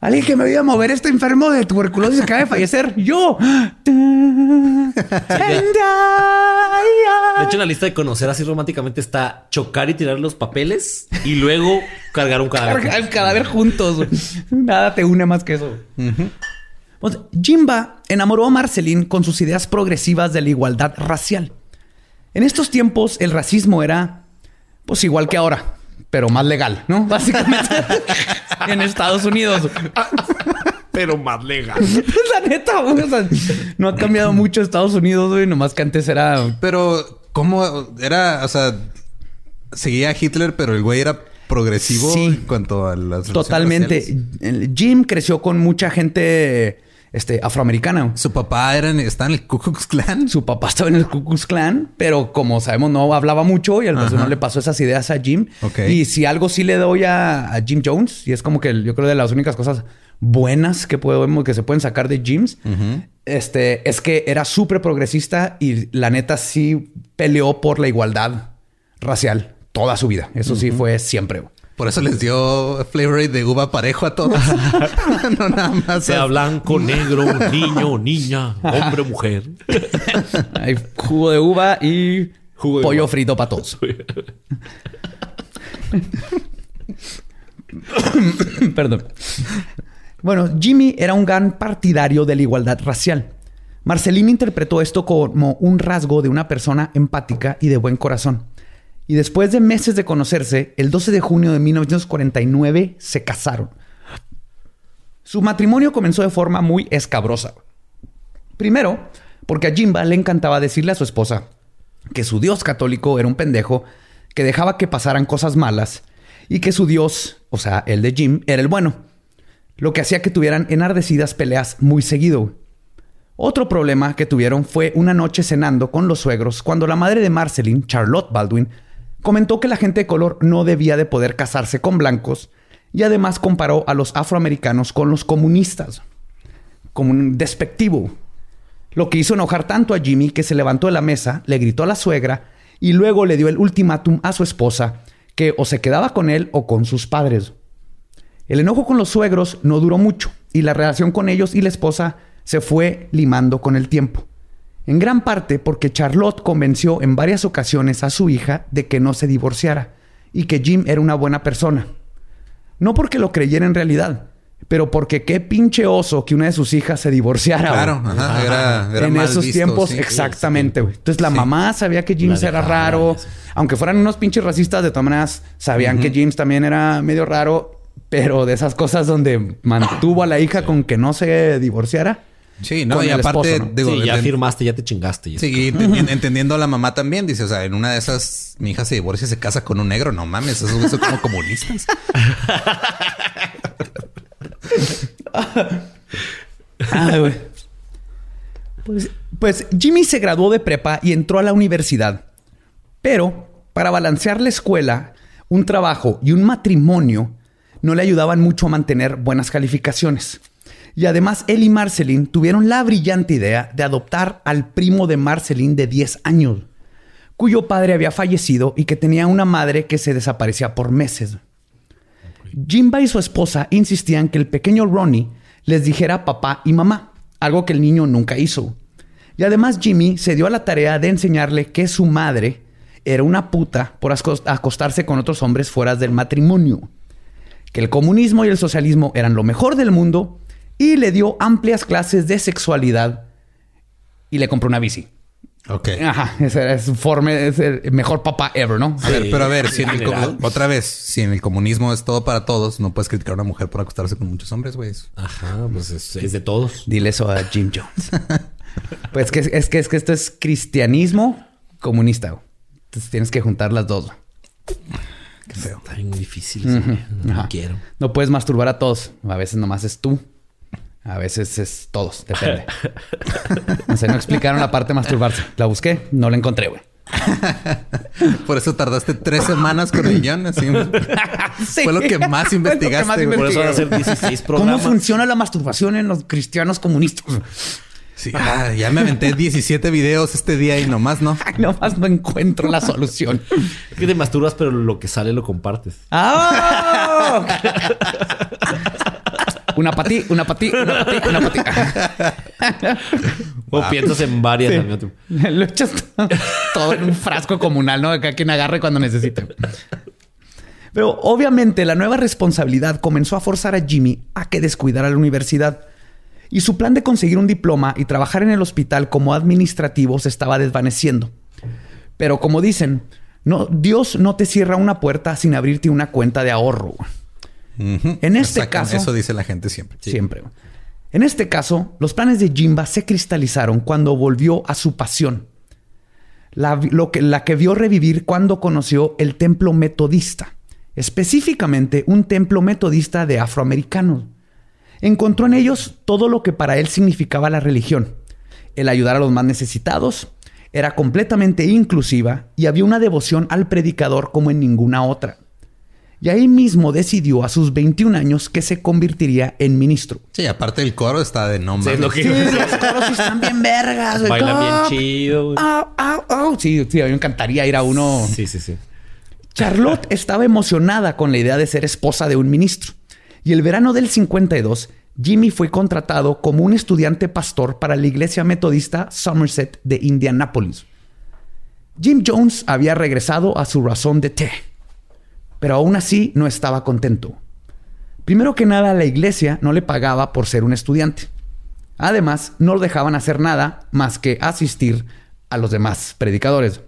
Alguien que me vaya a mover este enfermo de tuberculosis acaba de fallecer. Yo. De hecho, en la lista de conocer así románticamente está chocar y tirar los papeles y luego cargar un cadáver. Cargar el cadáver juntos. Nada te une más que eso. Pues, Jimba enamoró a Marceline con sus ideas progresivas de la igualdad racial. En estos tiempos, el racismo era, pues igual que ahora pero más legal, ¿no? Básicamente en Estados Unidos. pero más legal. La neta, güey. no ha cambiado mucho Estados Unidos, güey. Nomás que antes era. Pero, ¿cómo era? O sea, seguía a Hitler, pero el güey era progresivo en cuanto a las. Totalmente. Jim creció con mucha gente este, afroamericana. Su papá era en, estaba en el Ku Klux Klan. Su papá estaba en el Ku Klux Klan, pero como sabemos, no hablaba mucho y al no le pasó esas ideas a Jim. Y si algo sí le doy a, Jim Jones, y es como que yo creo de las únicas cosas buenas que podemos, que se pueden sacar de Jims, este, es que era súper progresista y la neta sí peleó por la igualdad racial toda su vida. Eso sí fue siempre. Por eso les dio flavor de uva parejo a todos. no nada más. Sea blanco, negro, niño, niña, hombre, mujer. Hay jugo de uva y pollo frito para todos. Perdón. Bueno, Jimmy era un gran partidario de la igualdad racial. Marcelín interpretó esto como un rasgo de una persona empática y de buen corazón y después de meses de conocerse, el 12 de junio de 1949 se casaron. Su matrimonio comenzó de forma muy escabrosa. Primero, porque a Jimba le encantaba decirle a su esposa que su Dios católico era un pendejo que dejaba que pasaran cosas malas y que su Dios, o sea, el de Jim, era el bueno, lo que hacía que tuvieran enardecidas peleas muy seguido. Otro problema que tuvieron fue una noche cenando con los suegros cuando la madre de Marceline, Charlotte Baldwin, comentó que la gente de color no debía de poder casarse con blancos y además comparó a los afroamericanos con los comunistas, como un despectivo. Lo que hizo enojar tanto a Jimmy que se levantó de la mesa, le gritó a la suegra y luego le dio el ultimátum a su esposa que o se quedaba con él o con sus padres. El enojo con los suegros no duró mucho y la relación con ellos y la esposa se fue limando con el tiempo en gran parte porque Charlotte convenció en varias ocasiones a su hija de que no se divorciara y que Jim era una buena persona. No porque lo creyera en realidad, pero porque qué pinche oso que una de sus hijas se divorciara. Claro, era, en esos tiempos, exactamente. Entonces la mamá sabía que James era raro, aunque fueran unos pinches racistas, de todas maneras sabían que James también era medio raro, pero de esas cosas donde mantuvo a la hija con que no se divorciara. Sí, no, y aparte, digo, ya firmaste, ya te chingaste. Sí, entendiendo a la mamá también, dice, o sea, en una de esas, mi hija se divorcia y se casa con un negro, no mames, esos son como comunistas. pues, pues Jimmy se graduó de prepa y entró a la universidad. Pero para balancear la escuela, un trabajo y un matrimonio no le ayudaban mucho a mantener buenas calificaciones. Y además él y Marceline tuvieron la brillante idea de adoptar al primo de Marceline de 10 años, cuyo padre había fallecido y que tenía una madre que se desaparecía por meses. Jimba y su esposa insistían que el pequeño Ronnie les dijera papá y mamá, algo que el niño nunca hizo. Y además Jimmy se dio a la tarea de enseñarle que su madre era una puta por acostarse con otros hombres fuera del matrimonio, que el comunismo y el socialismo eran lo mejor del mundo y le dio amplias clases de sexualidad y le compró una bici. Ok. Ajá, ese es, forme, es el mejor papá ever, ¿no? A ver, pero a ver, si en el, otra vez, si en el comunismo es todo para todos, no puedes criticar a una mujer por acostarse con muchos hombres, güey. Ajá, pues es, de todos. Dile eso a Jim Jones. pues que, es, que, es que esto es cristianismo comunista. Entonces tienes que juntar las dos. Qué feo. Está bien difícil. No quiero. No puedes masturbar a todos. A veces nomás es tú. A veces es todos. Depende. no sé, no explicaron la parte de masturbarse. La busqué, no la encontré, güey. Por eso tardaste tres semanas con el guion. Fue lo que más investigaste. Por eso van a ser 16 programas. ¿Cómo funciona la masturbación en los cristianos comunistas? Sí, ah, ya me aventé 17 videos este día y nomás no. nomás no encuentro la solución. Es que te masturbas, pero lo que sale lo compartes. ¡Ah! una para ti, una para ti, una para ti, una para ti. o piensas en varias Lo echas todo en un frasco comunal, ¿no? Que quien agarre cuando necesite. Pero obviamente la nueva responsabilidad comenzó a forzar a Jimmy a que descuidara la universidad. Y su plan de conseguir un diploma y trabajar en el hospital como administrativo se estaba desvaneciendo. Pero como dicen, no, Dios no te cierra una puerta sin abrirte una cuenta de ahorro. En este caso. Eso dice la gente siempre. Siempre. En este caso, los planes de Jimba se cristalizaron cuando volvió a su pasión. La, que, la que vio revivir cuando conoció el templo metodista, específicamente un templo metodista de afroamericanos. Encontró en ellos todo lo que para él significaba la religión, el ayudar a los más necesitados, era completamente inclusiva y había una devoción al predicador como en ninguna otra. Y ahí mismo decidió a sus 21 años que se convertiría en ministro. Sí, aparte el coro está de nombre. Sí, los coros están bien vergas. Bailan bien chido. Sí, sí, a mí me encantaría ir a uno. Sí, sí, sí. Charlotte estaba emocionada con la idea de ser esposa de un ministro. Y el verano del 52, Jimmy fue contratado como un estudiante pastor para la iglesia metodista Somerset de Indianápolis. Jim Jones había regresado a su razón de té pero aún así no estaba contento. Primero que nada, la iglesia no le pagaba por ser un estudiante. Además, no lo dejaban hacer nada más que asistir a los demás predicadores.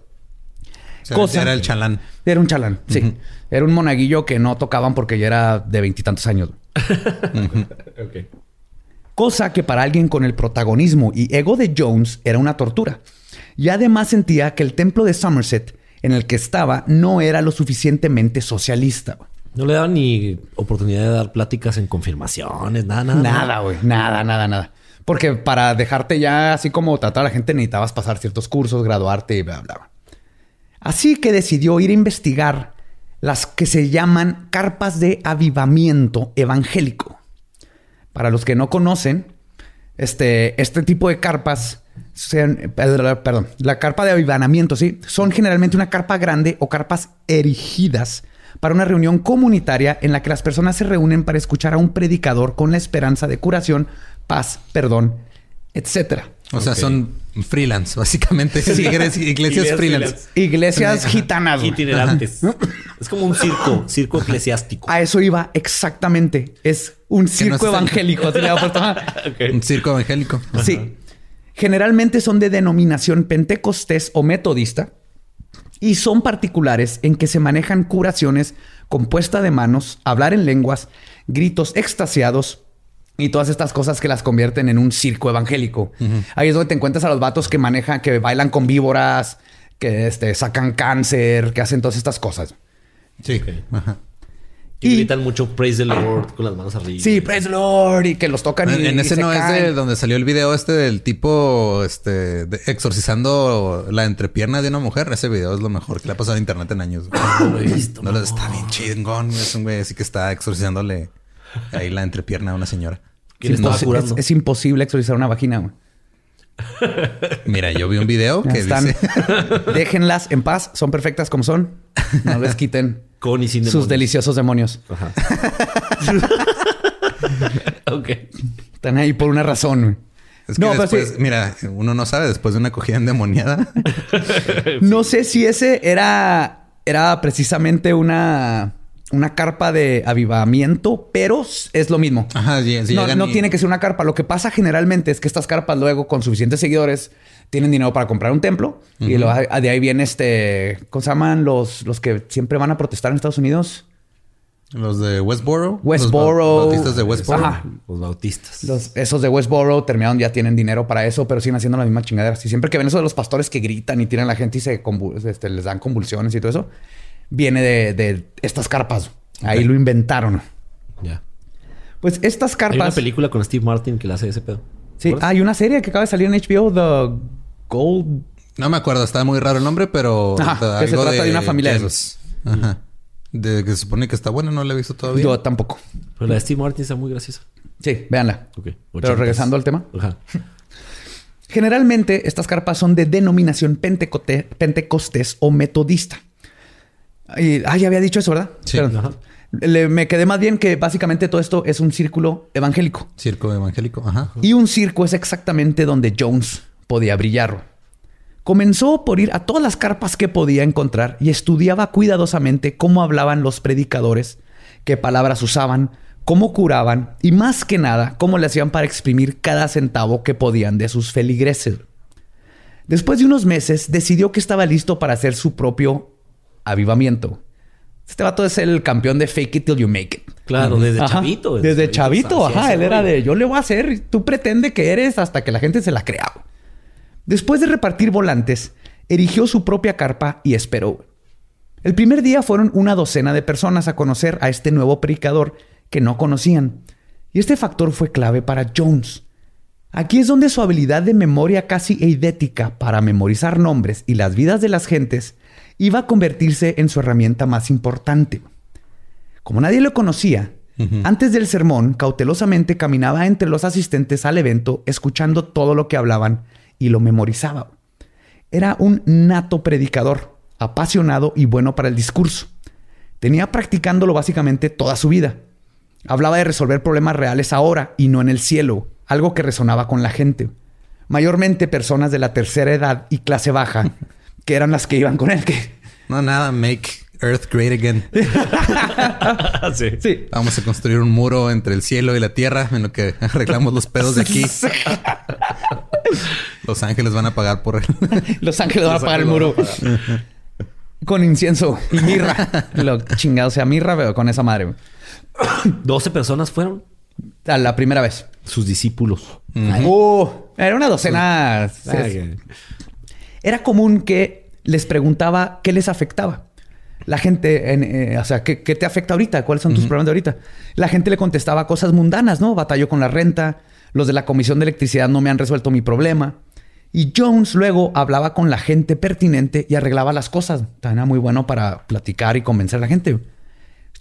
era el chalán. Era un chalán, sí. Era un monaguillo que no tocaban porque ya era de veintitantos años. Cosa que para alguien con el protagonismo y ego de Jones era una tortura. Y además sentía que el templo de Somerset en el que estaba no era lo suficientemente socialista. No le daban ni oportunidad de dar pláticas en confirmaciones, nada, nada. Nada, güey. Nada, nada, nada. Porque para dejarte ya así como tratar a la gente necesitabas pasar ciertos cursos, graduarte y bla, bla. Así que decidió ir a investigar las que se llaman carpas de avivamiento evangélico. Para los que no conocen, este, este tipo de carpas sean, perdón, la carpa de avivanamiento, ¿sí? Son generalmente una carpa grande o carpas erigidas para una reunión comunitaria en la que las personas se reúnen para escuchar a un predicador con la esperanza de curación, paz, perdón, etcétera. O sea, son freelance, básicamente. Sí. Iglesias, freelance. Iglesias gitanas. Itinerantes. es como un circo, circo eclesiástico. A eso iba exactamente. Es un circo evangélico. Un circo evangélico. Sí. Generalmente son de denominación pentecostés o metodista y son particulares en que se manejan curaciones con puesta de manos, hablar en lenguas, gritos extasiados y todas estas cosas que las convierten en un circo evangélico. Ahí es donde te encuentras a los vatos que manejan, que bailan con víboras, que este, sacan cáncer, que hacen todas estas cosas. Sí. Ajá. Y, gritan mucho Praise the Lord con las manos arriba. Sí, Praise the Lord y que los tocan. En, y, en ese no es de donde salió el video este del tipo este exorcizando la entrepierna de una mujer. Ese video es lo mejor que le ha pasado a internet en años. No lo he visto. No, está bien chingón. Es un güey así que está exorcizándole ahí la entrepierna a una señora. Es, es, es, imposible exorcizar una vagina. Güey. Mira, yo vi un video que dice... Déjenlas en paz. Son perfectas como son. No les quiten con y sin sus deliciosos demonios. Ajá. ok. Están ahí por una razón. Es que no, después, mira, uno no sabe después de una acogida endemoniada. no sé si ese era, era precisamente una, una carpa de avivamiento, pero es lo mismo. Ajá, no, no tiene que ser una carpa. Lo que pasa generalmente es que estas carpas luego con suficientes seguidores tienen dinero para comprar un templo y de ahí viene este, ¿cómo se llaman los, los que siempre van a protestar en Estados Unidos? Los de Westboro. Westboro. Los bautistas de Westboro. Ajá. Los bautistas. Los, esos de Westboro terminaron, ya tienen dinero para eso, pero siguen haciendo las mismas chingaderas. Y siempre que ven eso de los pastores que gritan y tiran a la gente y se este, les dan convulsiones y todo eso, viene de, estas carpas. Ahí lo inventaron. Ya. Pues estas carpas. Hay una película con Steve Martin que le hace ese pedo. Sí, hay una serie que acaba de salir en HBO, The Gold. No me acuerdo, está muy raro el nombre, pero. Ajá, que se trata de, una familia de esos. Ajá. De que se supone que está buena, no la he visto todavía. Yo tampoco. Pero la de Steve Martin está muy graciosa. Sí, véanla. Pero regresando al tema. Ajá. Generalmente estas carpas son de denominación pentecostés o metodista. Y, ah, ya había dicho eso, ¿verdad? Sí. me quedé más bien que básicamente todo esto es un círculo evangélico. Círculo evangélico, ajá. Y un circo es exactamente donde Jones podía brillar. Comenzó por ir a todas las carpas que podía encontrar y estudiaba cuidadosamente cómo hablaban los predicadores, qué palabras usaban, cómo curaban y más que nada cómo le hacían para exprimir cada centavo que podían de sus feligreses. Después de unos meses decidió que estaba listo para hacer su propio avivamiento. Este vato es el campeón de fake it till you make it. Claro, desde chavito. Desde, chavito, ajá. Él era de yo le voy a hacer, tú pretende que eres hasta que la gente se la crea. Después de repartir volantes, erigió su propia carpa y esperó. El primer día fueron una docena de personas a conocer a este nuevo predicador que no conocían. Y este factor fue clave para Jones. Aquí es donde su habilidad de memoria casi eidética para memorizar nombres y las vidas de las gentes iba a convertirse en su herramienta más importante. Como nadie lo conocía, antes del sermón cautelosamente caminaba entre los asistentes al evento escuchando todo lo que hablaban y lo memorizaba. Era un nato predicador, apasionado y bueno para el discurso. Tenía practicándolo básicamente toda su vida. Hablaba de resolver problemas reales ahora y no en el cielo, algo que resonaba con la gente. Mayormente personas de la tercera edad y clase baja, que eran las que iban con él. Que... No, nada, make Earth great again. sí. sí. Vamos a construir un muro entre el cielo y la tierra en lo que arreglamos los pedos de aquí. Los ángeles van a pagar por él. Los ángeles van a pagar el muro. con incienso y mirra. Lo chingado sea mirra, pero con esa madre. 12 personas fueron. A la primera vez. Sus discípulos. Oh, era una docena. Era común que les preguntaba qué les afectaba. La gente, eh, o sea, ¿qué, te afecta ahorita? ¿Cuáles son tus problemas de ahorita? La gente le contestaba cosas mundanas, ¿no? Batalló con la renta, los de la Comisión de Electricidad no me han resuelto mi problema. Y Jones luego hablaba con la gente pertinente y arreglaba las cosas. Era muy bueno para platicar y convencer a la gente.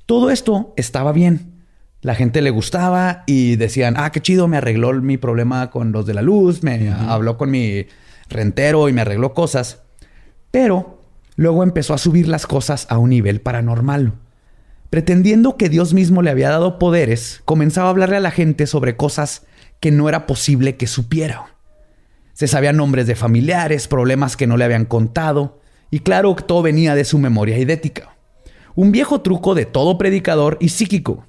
Todo esto estaba bien. La gente le gustaba y decían, ah, qué chido, me arregló mi problema con los de la luz, me habló con mi rentero y me arregló cosas. Pero luego empezó a subir las cosas a un nivel paranormal. Pretendiendo que Dios mismo le había dado poderes, comenzaba a hablarle a la gente sobre cosas que no era posible que supiera. Se sabían nombres de familiares, problemas que no le habían contado, y claro todo venía de su memoria idética. Un viejo truco de todo predicador y psíquico.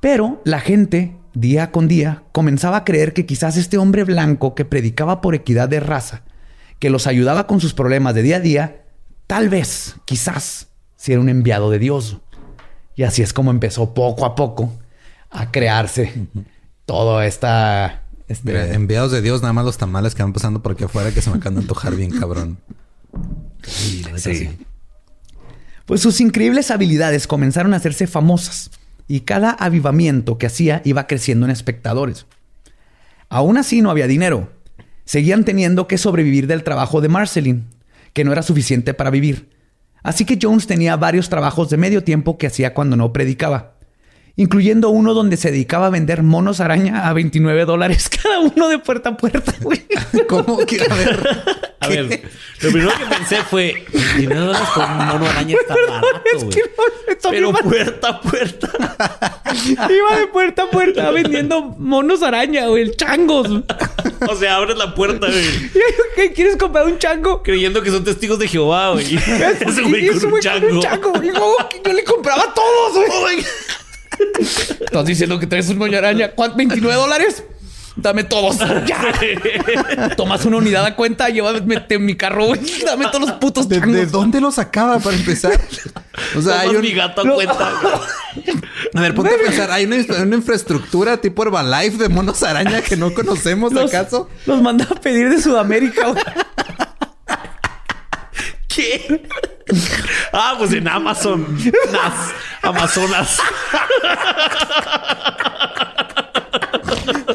Pero la gente, día con día, comenzaba a creer que quizás este hombre blanco que predicaba por equidad de raza, que los ayudaba con sus problemas de día a día, tal vez, quizás, si era un enviado de Dios. Y así es como empezó poco a poco a crearse todo esta... Este... enviados de Dios, nada más los tamales que van pasando por aquí afuera que se me acaban de antojar bien cabrón. Sí, Pues sus increíbles habilidades comenzaron a hacerse famosas y cada avivamiento que hacía iba creciendo en espectadores. Aún así no había dinero. Seguían teniendo que sobrevivir del trabajo de Marceline, que no era suficiente para vivir. Así que Jones tenía varios trabajos de medio tiempo que hacía cuando no predicaba incluyendo uno donde se dedicaba a vender monos araña a 29 dólares cada uno de puerta a puerta, güey. ¿Cómo que? A ver. A ver, lo primero que pensé fue 29 dólares por un mono araña está barato, güey. Pero puerta a puerta. iba de puerta a puerta vendiendo monos araña, güey, changos. O sea, abres la puerta, güey. ¿Qué? ¿Quieres comprar un chango? Creyendo que son testigos de Jehová, güey. Ese güey con, un chango. un chango. Yo le compraba a todos, güey. Estás diciendo que traes un moño araña. ¿Cuánto? ¿29 dólares? Dame todos. Tomas una unidad a cuenta, llévame en mi carro, Dame todos los putos ¿De, ¿De, dónde los acaba para empezar? O sea, hay un... mi gato a cuenta. A ver, ponte a pensar. Hay una, infraestructura tipo Herbalife de monos araña que no conocemos, ¿acaso? Los manda a pedir de Sudamérica, ¿Qué? Ah, pues en Amazon. Nas, Amazonas.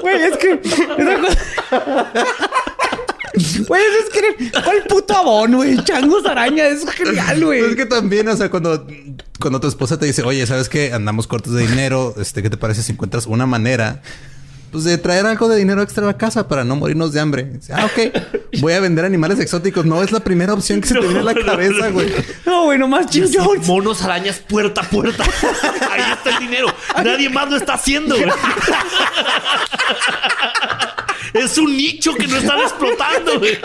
Güey, es que. Güey, es que. ¿Cuál puto abono, güey? Changos araña, es genial, güey. Es que también, o sea, cuando, cuando tu esposa te dice, oye, ¿sabes qué? Andamos cortos de dinero. Este, ¿qué te parece si encuentras una manera pues de traer algo de dinero extra a la casa para no morirnos de hambre. Ah, ok. Voy a vender animales exóticos. No es la primera opción que se te viene a la cabeza, güey. No, güey, nomás Jim Jones. Monos, arañas, puerta a puerta. Ahí está el dinero. Nadie más lo está haciendo, güey. Es un nicho que no están explotando, güey.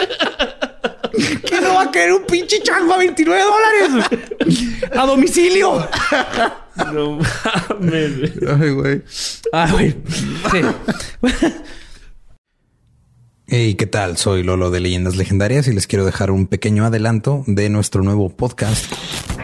¿Quién no va a querer un pinche chango a 29 dólares? A domicilio. No mames. Ay, güey. Ay, güey. Sí. Hey, ¿qué tal? Soy Lolo de Leyendas Legendarias y les quiero dejar un pequeño adelanto de nuestro nuevo podcast.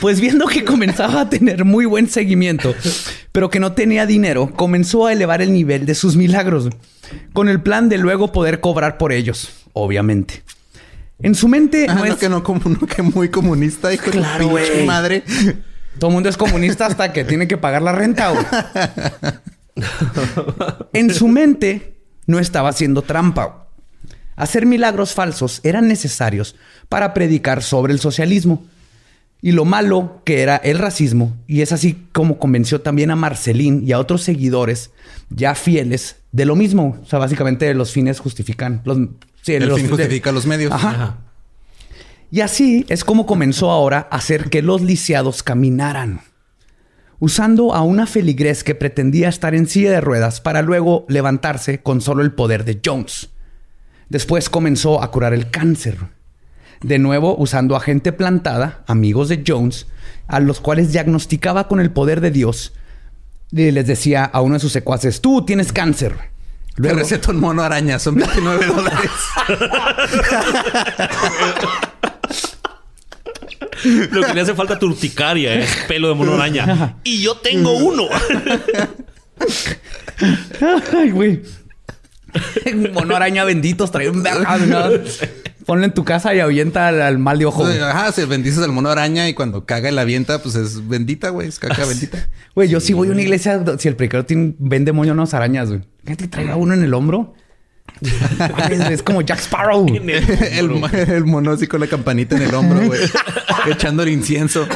Pues viendo que comenzaba a tener muy buen seguimiento, pero que no tenía dinero, comenzó a elevar el nivel de sus milagros, con el plan de luego poder cobrar por ellos, obviamente. En su mente no, es que no como que muy comunista, hijo claro, de madre. Todo el mundo es comunista hasta que tiene que pagar la renta. en su mente no estaba haciendo trampa. Hacer milagros falsos eran necesarios para predicar sobre el socialismo y lo malo que era el racismo. Y es así como convenció también a Marcelín y a otros seguidores ya fieles de lo mismo. O sea, básicamente los fines justifican los, el fin justifica los medios. Y así es como comenzó ahora a hacer que los lisiados caminaran, usando a una feligrés que pretendía estar en silla de ruedas para luego levantarse con solo el poder de Jones. Después comenzó a curar el cáncer. De nuevo usando a gente plantada, amigos de Jones, a los cuales diagnosticaba con el poder de Dios. Y les decía a uno de sus secuaces, tú tienes cáncer. Luego, Te receto un mono araña, son 29 dólares. Lo que le hace falta turticaria es pelo de mono araña. Y yo tengo uno. Ay, güey. mono araña benditos trae un Ponle en tu casa y avienta al, mal de ojo. Ajá, si bendices al mono araña y cuando caga y la avienta, pues es bendita, güey. Es caca bendita. Güey, yo sí, voy a una iglesia, si el predicador vende moños arañas, güey. ¿Qué te traiga uno en el hombro? es como Jack Sparrow. El, mono así con la campanita en el hombro, güey. echando el incienso.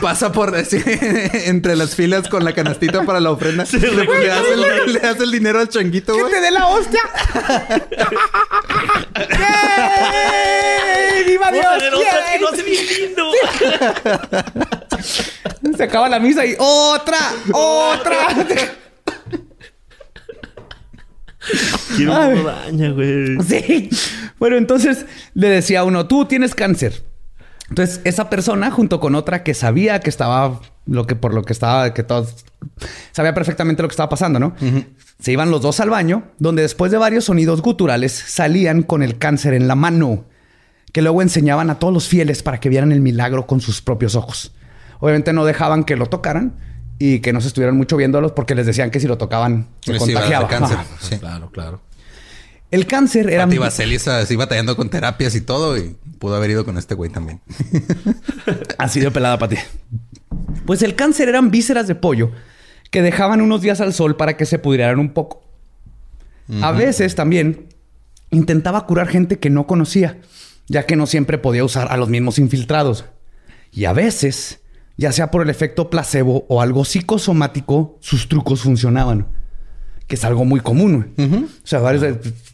Pasa por entre las filas con la canastita para la ofrenda. le, hace el, dinero al changuito, güey. ¡Que te dé la hostia! Que no hace bien lindo! Se acaba la misa y ¡otra! ¡Otra! Quiero daña, güey. Sí. Bueno, entonces le decía a uno, tú tienes cáncer. Entonces, esa persona, junto con otra que sabía que estaba lo que por lo que estaba, que todos sabía perfectamente lo que estaba pasando, ¿no? Se iban los dos al baño, donde después de varios sonidos guturales salían con el cáncer en la mano, que luego enseñaban a todos los fieles para que vieran el milagro con sus propios ojos. Obviamente no dejaban que lo tocaran, y que no se estuvieran mucho viéndolos porque les decían que si lo tocaban se contagiaba. Cáncer. Sí. Claro, claro. El cáncer era... Pati Vaselis así batallando con terapias y todo y pudo haber ido con este güey también. Así de pelada, Pati. Pues el cáncer eran vísceras de pollo que dejaban unos días al sol para que se pudrieran un poco. A veces también intentaba curar gente que no conocía, ya que no siempre podía usar a los mismos infiltrados. Y a veces, ya sea por el efecto placebo o algo psicosomático, sus trucos funcionaban. Que es algo muy común. O sea, varios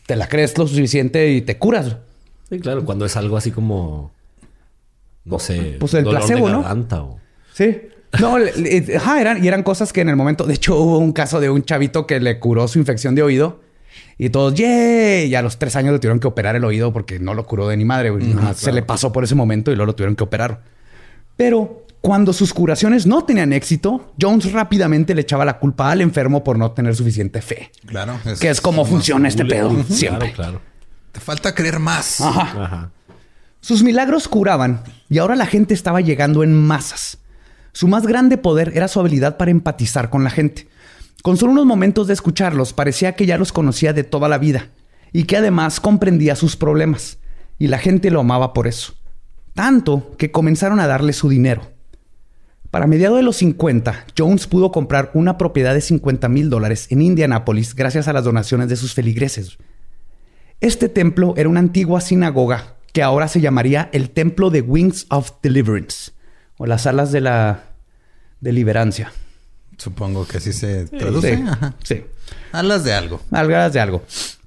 te la crees lo suficiente y te curas. Sí, claro, cuando es algo así como. No sé. Pues el placebo, ¿no? Sí. No, ajá, eran, y eran cosas que en el momento. De hecho, hubo un caso de un chavito que le curó su infección de oído y todos, ¡yay! Y a los tres años le tuvieron que operar el oído porque no lo curó de ni madre. Se le pasó por ese momento y luego lo tuvieron que operar. Pero cuando sus curaciones no tenían éxito, Jones rápidamente le echaba la culpa al enfermo por no tener suficiente fe. Claro. que es como funciona este pedo. Siempre. Claro, Te falta creer más. Ajá. Sus milagros curaban y ahora la gente estaba llegando en masas. Su más grande poder era su habilidad para empatizar con la gente. Con solo unos momentos de escucharlos, parecía que ya los conocía de toda la vida y que además comprendía sus problemas. Y la gente lo amaba por eso. Tanto que comenzaron a darle su dinero. Para mediados de los 50, Jones pudo comprar una propiedad de 50 mil dólares en Indianápolis gracias a las donaciones de sus feligreses. Este templo era una antigua sinagoga que ahora se llamaría el Templo de Wings of Deliverance o las alas de la deliberancia. Supongo que así se traduce. Sí. Alas de algo. Alas de algo.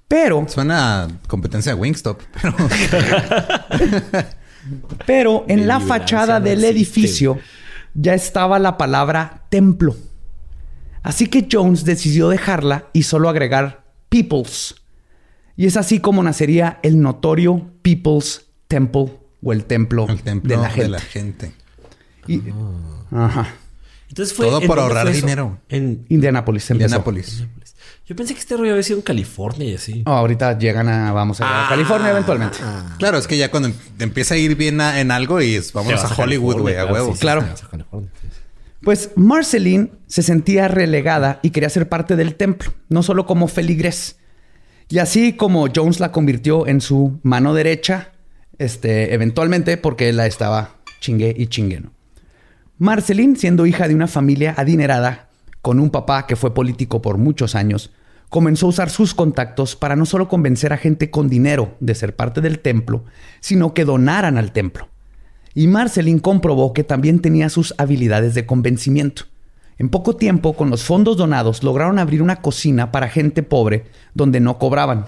Pero. Suena a competencia de Wingstop, pero. pero en la fachada del edificio ya estaba la palabra templo. Así que Jones decidió dejarla y solo agregar People's. Y es así como nacería el notorio People's Temple o el templo, de, la gente. Ajá. Entonces fue Todo por ahorrar dinero. En Indianápolis. Indianápolis. Yo pensé que este rollo había sido en California y así. ahorita llegan a, vamos a, ah. California eventualmente. Claro, es que ya cuando empieza a ir bien en algo y vamos a, Hollywood, güey, a huevo. claro. Pues Marceline se sentía relegada y quería ser parte del templo, no solo como feligres. Y así como Jones la convirtió en su mano derecha, este, eventualmente porque él la estaba chingue y chingue, ¿no? Marceline, siendo hija de una familia adinerada, con un papá que fue político por muchos años, comenzó a usar sus contactos para no solo convencer a gente con dinero de ser parte del templo, sino que donaran al templo. Y Marceline comprobó que también tenía sus habilidades de convencimiento. En poco tiempo, con los fondos donados, lograron abrir una cocina para gente pobre donde no cobraban.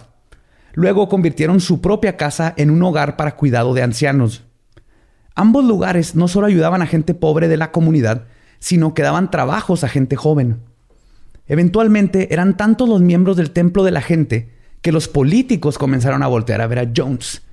Luego convirtieron su propia casa en un hogar para cuidado de ancianos, Ambos lugares no solo ayudaban a gente pobre de la comunidad, sino que daban trabajos a gente joven. Eventualmente eran tantos los miembros del templo de la gente que los políticos comenzaron a voltear a ver a Jones,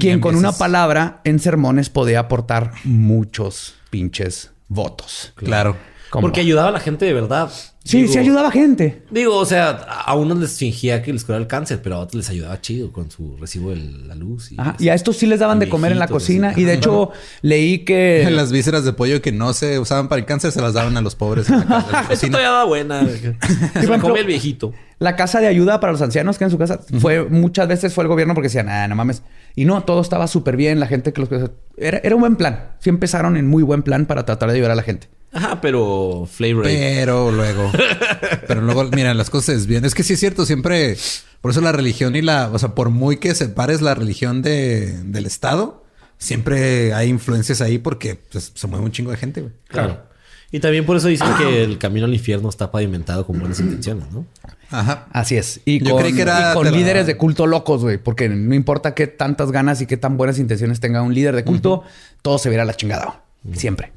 quien con una palabra en sermones podía aportar muchos pinches votos. Claro. Porque ayudaba a la gente de verdad. Sí, sí ayudaba a gente. Digo, o sea, a unos les fingía que les curaba el cáncer, pero a otros les ayudaba chido con su recibo de la luz. Y, y a estos sí les daban de comer en la cocina. Y de hecho, leí que... Las vísceras de pollo que no se usaban para el cáncer se las daban a los pobres en la, casa Esto todavía da buena. se come el viejito. La casa de ayuda para los ancianos que en su casa fue... Muchas veces fue el gobierno porque decían, ah, no mames. Y no, todo estaba súper bien. La gente que los... Era, era un buen plan. Sí empezaron en muy buen plan para tratar de ayudar a la gente. Ajá, pero flavor. Pero luego. pero luego, mira, las cosas bien. Es que sí es cierto, siempre. Por eso la religión y la. O sea, por muy que separes la religión de, del Estado, siempre hay influencias ahí porque pues, se mueve un chingo de gente, güey. Claro. Y también por eso dicen que el camino al infierno está pavimentado con buenas intenciones, ¿no? Ajá. Así es. Y Yo con, creí que era con líderes de culto locos, güey. Porque no importa qué tantas ganas y qué tan buenas intenciones tenga un líder de culto, todo se verá a la chingada. Siempre.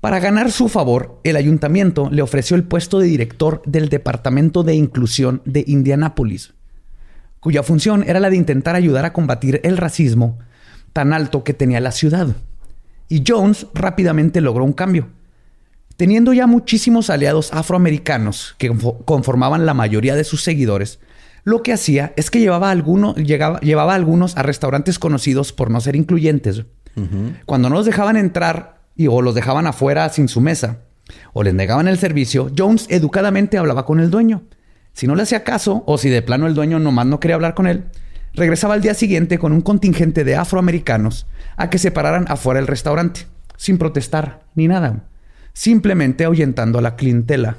Para ganar su favor, el ayuntamiento le ofreció el puesto de director del Departamento de Inclusión de Indianápolis, cuya función era la de intentar ayudar a combatir el racismo tan alto que tenía la ciudad. Y Jones rápidamente logró un cambio. Teniendo ya muchísimos aliados afroamericanos que conformaban la mayoría de sus seguidores, lo que hacía es que llevaba, alguno, llevaba a algunos a restaurantes conocidos por no ser incluyentes. Cuando no los dejaban entrar y o los dejaban afuera sin su mesa o les negaban el servicio, Jones educadamente hablaba con el dueño. Si no le hacía caso o si de plano el dueño nomás no quería hablar con él, regresaba al día siguiente con un contingente de afroamericanos a que se pararan afuera del restaurante, sin protestar ni nada, simplemente ahuyentando a la clientela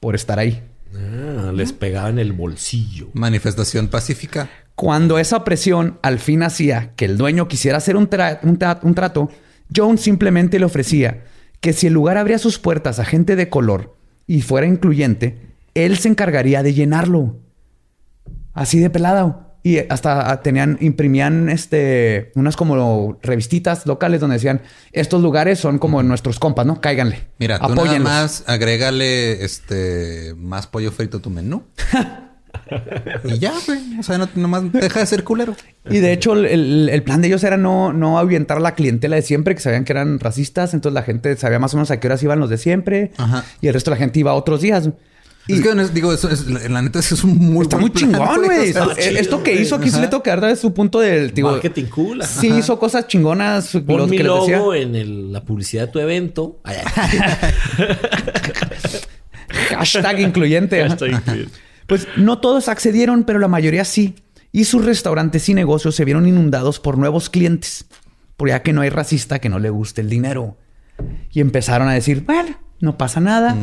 por estar ahí. Ah, les pegaba en el bolsillo. Manifestación pacífica. Cuando esa presión al fin hacía que el dueño quisiera hacer un, un trato, Jones simplemente le ofrecía que si el lugar abría sus puertas a gente de color y fuera incluyente, él se encargaría de llenarlo. Así de pelado. Y hasta tenían, imprimían este, unas como revistitas locales donde decían, estos lugares son como nuestros compas, ¿no? Cáiganle. Mira, tú nada más agrégale este, más pollo frito a tu menú. y ya, güey. O sea, no, nomás deja de ser culero. Y de hecho, el, plan de ellos era no, no ahuyentar a la clientela de siempre, que sabían que eran racistas. Entonces la gente sabía más o menos a qué horas iban los de siempre. Y el resto de la gente iba otros días. Y, es que digo, eso es, la neta es un muy Está muy chingón, güey. Esto que hizo aquí sí le toca dar su punto del digo, marketing cool. Sí hizo cosas chingonas. Pon mi logo en la publicidad de tu evento. Hashtag incluyente. Pues no todos accedieron, pero la mayoría sí. Y sus restaurantes y negocios se vieron inundados por nuevos clientes. Por ya que no hay racista que no le guste el dinero. Y empezaron a decir, bueno, no pasa nada.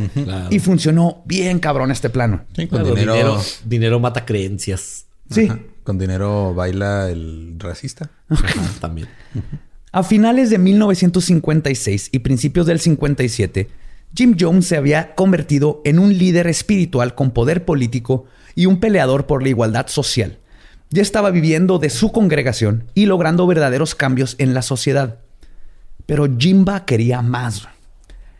Y funcionó bien cabrón este plano. con dinero... dinero... mata creencias. Sí. Con dinero baila el racista. También. A finales de 1956 y principios del 57, Jim Jones se había convertido en un líder espiritual con poder político y un peleador por la igualdad social. Ya estaba viviendo de su congregación y logrando verdaderos cambios en la sociedad. Pero Jimba quería más.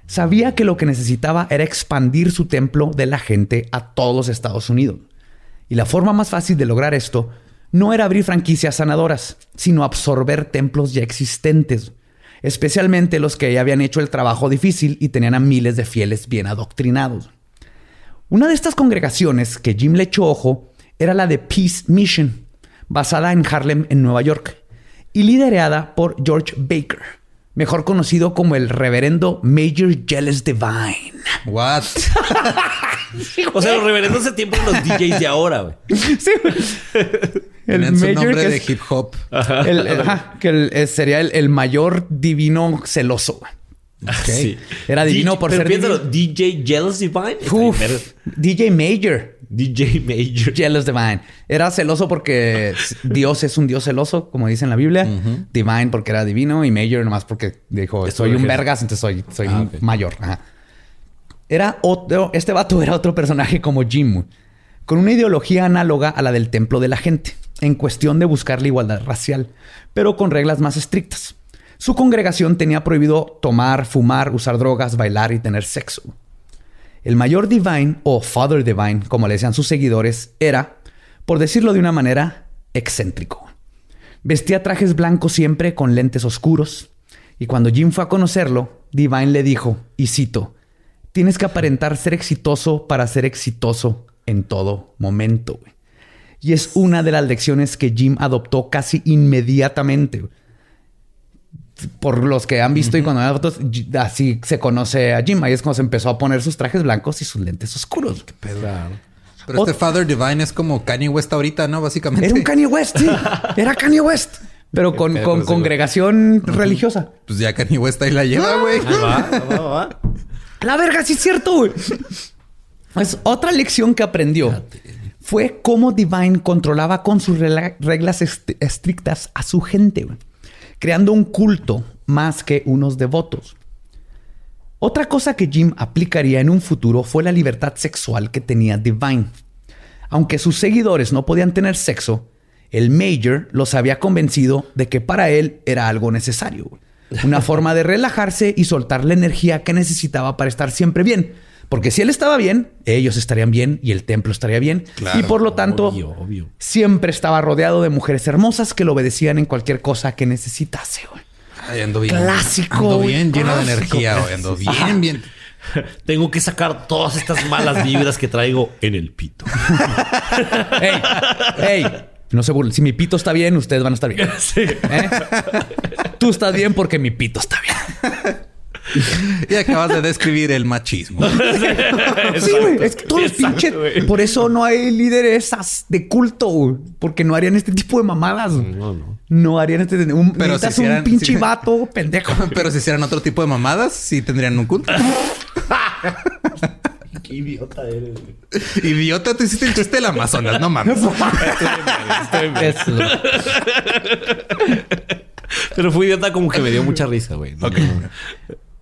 Sabía que lo que necesitaba era expandir su templo de la gente a todos los Estados Unidos. Y la forma más fácil de lograr esto no era abrir franquicias sanadoras, sino absorber templos ya existentes, especialmente los que ya habían hecho el trabajo difícil y tenían a miles de fieles bien adoctrinados. Una de estas congregaciones que Jim le echó ojo era la de Peace Mission, basada en Harlem, en Nueva York, y liderada por George Baker mejor conocido como el reverendo Major Jealous Divine. What? o sea, los reverendos de tiempo los DJs de ahora, güey. Sí. El Major nombre de hip hop. que sería el, mayor divino celoso. Okay. Era divino por ser piénsalo, DJ Jealous Divine. DJ Major. DJ Major. Jealous Divine. Era celoso porque Dios es un Dios celoso, como dice en la Biblia. Divine porque era divino y Major nomás porque dijo, soy un vergas, entonces soy, soy ah, mayor. Era otro, este vato era otro personaje como Jim, con una ideología análoga a la del templo de la gente, en cuestión de buscar la igualdad racial, pero con reglas más estrictas. Su congregación tenía prohibido tomar, fumar, usar drogas, bailar y tener sexo. El mayor Divine o Father Divine, como le decían sus seguidores, era, por decirlo de una manera, excéntrico. Vestía trajes blancos siempre con lentes oscuros. Y cuando Jim fue a conocerlo, Divine le dijo, y cito, tienes que aparentar ser exitoso para ser exitoso en todo momento. Y es una de las lecciones que Jim adoptó casi inmediatamente por los que han visto y cuando ven fotos, así se conoce a Jim. Ahí es cuando se empezó a poner sus trajes blancos y sus lentes oscuros. Qué pedo. Pero este Father Divine es como Kanye West ahorita, ¿no? Básicamente. Era un Kanye West, sí. Era Kanye West. Pero con, congregación religiosa. Pues ya Kanye West ahí la lleva, güey. La verga, sí es cierto, güey. Es otra lección que aprendió fue cómo Divine controlaba con sus reglas estrictas a su gente, güey creando un culto más que unos devotos. Otra cosa que Jim aplicaría en un futuro fue la libertad sexual que tenía Divine. Aunque sus seguidores no podían tener sexo, el Major los había convencido de que para él era algo necesario. Una forma de relajarse y soltar la energía que necesitaba para estar siempre bien. Porque si él estaba bien, ellos estarían bien y el templo estaría bien. y por lo tanto, siempre estaba rodeado de mujeres hermosas que lo obedecían en cualquier cosa que necesitase. ando bien. Clásico. Ando bien lleno de energía. Ando bien, bien. Tengo que sacar todas estas malas vibras que traigo en el pito. ¡Ey! ¡Ey! No se burlen. Si mi pito está bien, ustedes van a estar bien. Sí. ¿Eh? Tú estás bien porque mi pito está bien. y acabas de describir el machismo. sí, güey. Es que todos pinches. Por eso no hay líderes de culto, güey. Porque no harían este tipo de mamadas. No, no. No harían este. Un, pero si hicieran, un pinche vato pendejo. Pero si hicieran otro tipo de mamadas, sí tendrían un culto. Qué idiota eres, güey. Idiota, tú hiciste el chiste del Amazonas, no mames. Pero fue idiota como que me dio mucha risa, güey.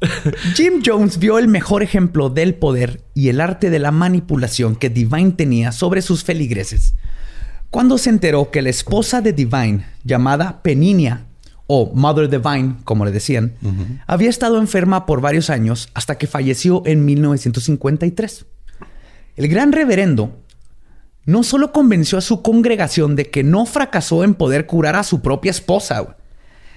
Jim Jones vio el mejor ejemplo del poder y el arte de la manipulación que Divine tenía sobre sus feligreses. Cuando se enteró que la esposa de Divine, llamada Peninia, o Mother Divine, como le decían, había estado enferma por varios años hasta que falleció en 1953. El gran reverendo no solo convenció a su congregación de que no fracasó en poder curar a su propia esposa,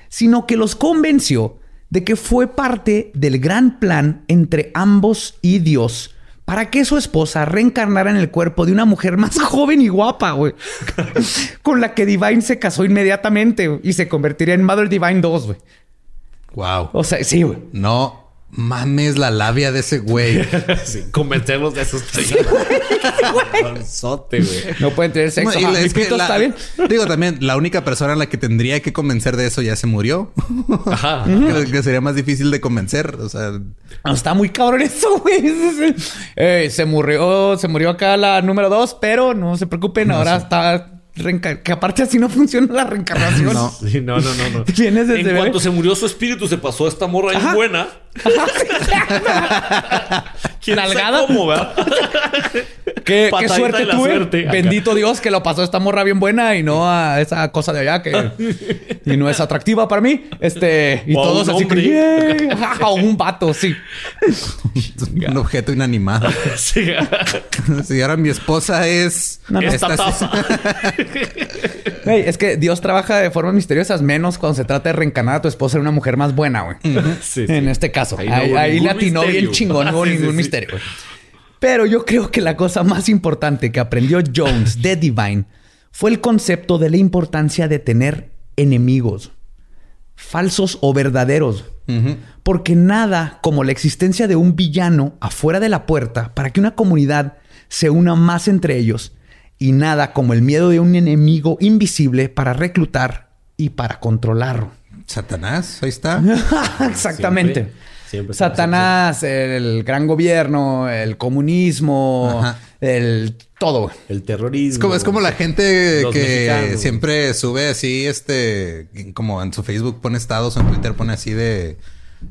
sino que los convenció de que fue parte del gran plan entre ambos y Dios para que su esposa reencarnara en el cuerpo de una mujer más joven y guapa, güey. con la que Divine se casó inmediatamente y se convertiría en Mother Divine 2, güey. Wow. O sea, sí, güey. No mames la labia de ese güey. sí, convencemos de esos No pueden tener sexo. es que está bien. Digo también, la única persona a la que tendría que convencer de eso ya se murió. Ajá. que sería más difícil de convencer. O sea, está muy cabrón eso, güey. Eh, se murió, se murió acá la número dos, pero no se preocupen, ahora está que aparte así no funciona la reencarnación. No, no, no, no. no. en cuanto se murió su espíritu, se pasó a esta morra ahí buena. ¿Quién Nalgada. Cómo, qué, qué suerte tuve. Bendito Dios que lo pasó esta morra bien buena y no a esa cosa de allá que y no es atractiva para mí. Este y todos así que un vato, sí. un objeto inanimado. sí. Si ahora mi esposa es esta taza es que Dios trabaja de formas misteriosas, menos cuando se trata de reencarnar a tu esposa en una mujer más buena, güey. en este caso. Ahí, no atinó bien chingón, no hubo ningún misterio. Pero yo creo que la cosa más importante que aprendió Jones de Divine fue el concepto de la importancia de tener enemigos, falsos o verdaderos. Porque nada como la existencia de un villano afuera de la puerta para que una comunidad se una más entre ellos y nada como el miedo de un enemigo invisible para reclutar y para controlarlo. Satanás, ahí está. Exactamente. Satanás, el gran gobierno, el comunismo, el todo. El terrorismo. Es como, la gente que siempre sube así, este, como en su Facebook pone estados, en Twitter pone así de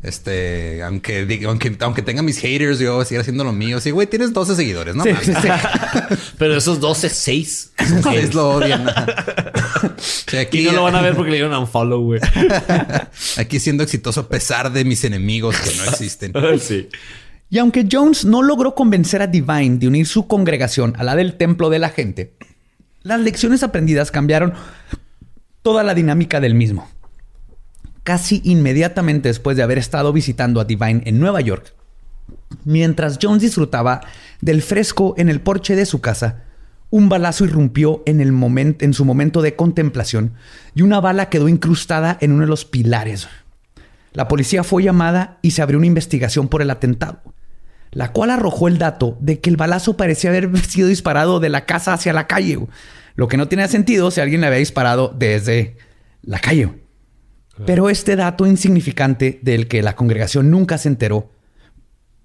este, aunque, aunque, aunque tenga mis haters, yo voy a seguir haciendo lo mío. Sí, güey, tienes 12 seguidores, ¿no? Sí, sí, Pero esos 12, 6. 6 lo odian. aquí y no lo van a ver porque le dieron un follow, güey. aquí siendo exitoso a pesar de mis enemigos que no existen. sí. Y aunque Jones no logró convencer a Divine de unir su congregación a la del templo de la gente, las lecciones aprendidas cambiaron toda la dinámica del mismo casi inmediatamente después de haber estado visitando a Divine en Nueva York. Mientras Jones disfrutaba del fresco en el porche de su casa, un balazo irrumpió en, el en su momento de contemplación y una bala quedó incrustada en uno de los pilares. La policía fue llamada y se abrió una investigación por el atentado, la cual arrojó el dato de que el balazo parecía haber sido disparado de la casa hacia la calle, lo que no tenía sentido si alguien le había disparado desde la calle. Pero este dato insignificante del que la congregación nunca se enteró,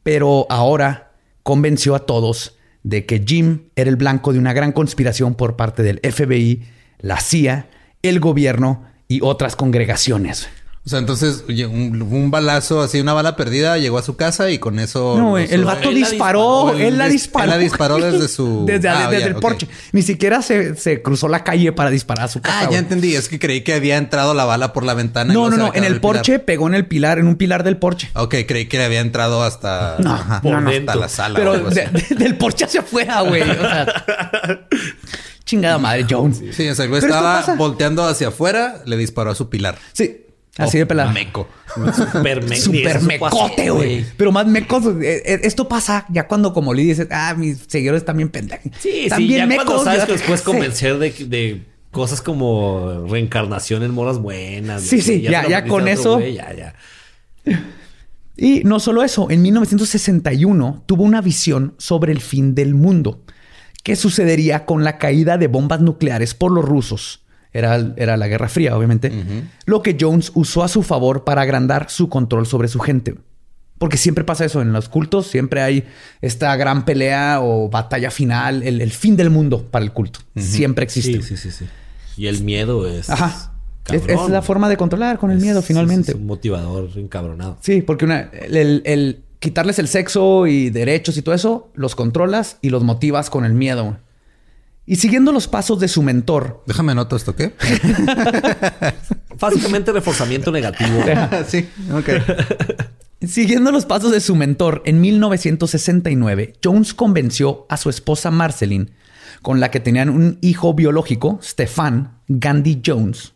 pero ahora convenció a todos de que Jim era el blanco de una gran conspiración por parte del FBI, la CIA, el gobierno y otras congregaciones. O sea, entonces un, balazo, así una bala perdida, llegó a su casa y con eso. No, el vato disparó, él la disparó. Él la disparó desde su. desde, ah, el porche. Ni siquiera se, cruzó la calle para disparar a su casa. Ah, ya entendí. Es que creí que había entrado la bala por la ventana. No, no, no. En el porche pegó en el pilar, en un pilar del porche. Ok, creí que le había entrado hasta, no, hasta la sala. Pero del porche hacia afuera, güey. O sea. chingada madre, Jones. Sí, o sea, estaba volteando hacia afuera, le disparó a su pilar. Sí. Así de pelada. Meco. Super, me Super mecote, güey. Pero más mecos. Eh, eh, esto pasa ya cuando, como le dices, ah, mis seguidores también pendejos. Sí, sí, ya mecos, cuando sabes que después convencer de, de, cosas como reencarnación en moras buenas. Sí, sí, ya, ya, con eso. ya, ya. Y no solo eso, en 1961 tuvo una visión sobre el fin del mundo. ¿Qué sucedería con la caída de bombas nucleares por los rusos? Era, era la Guerra Fría, obviamente. Lo que Jones usó a su favor para agrandar su control sobre su gente. Porque siempre pasa eso en los cultos, siempre hay esta gran pelea o batalla final, el, fin del mundo para el culto. Siempre existe. Sí, sí, sí, Y el miedo es. Ajá. Es, la forma de controlar con el miedo, finalmente. Es un motivador encabronado. Sí, porque una, el, quitarles el sexo y derechos y todo eso, los controlas y los motivas con el miedo. Y siguiendo los pasos de su mentor. Déjame anotar esto, ¿qué? Básicamente reforzamiento negativo. sí, ok. Siguiendo los pasos de su mentor, en 1969, Jones convenció a su esposa Marceline, con la que tenían un hijo biológico, Stefan Gandhi Jones,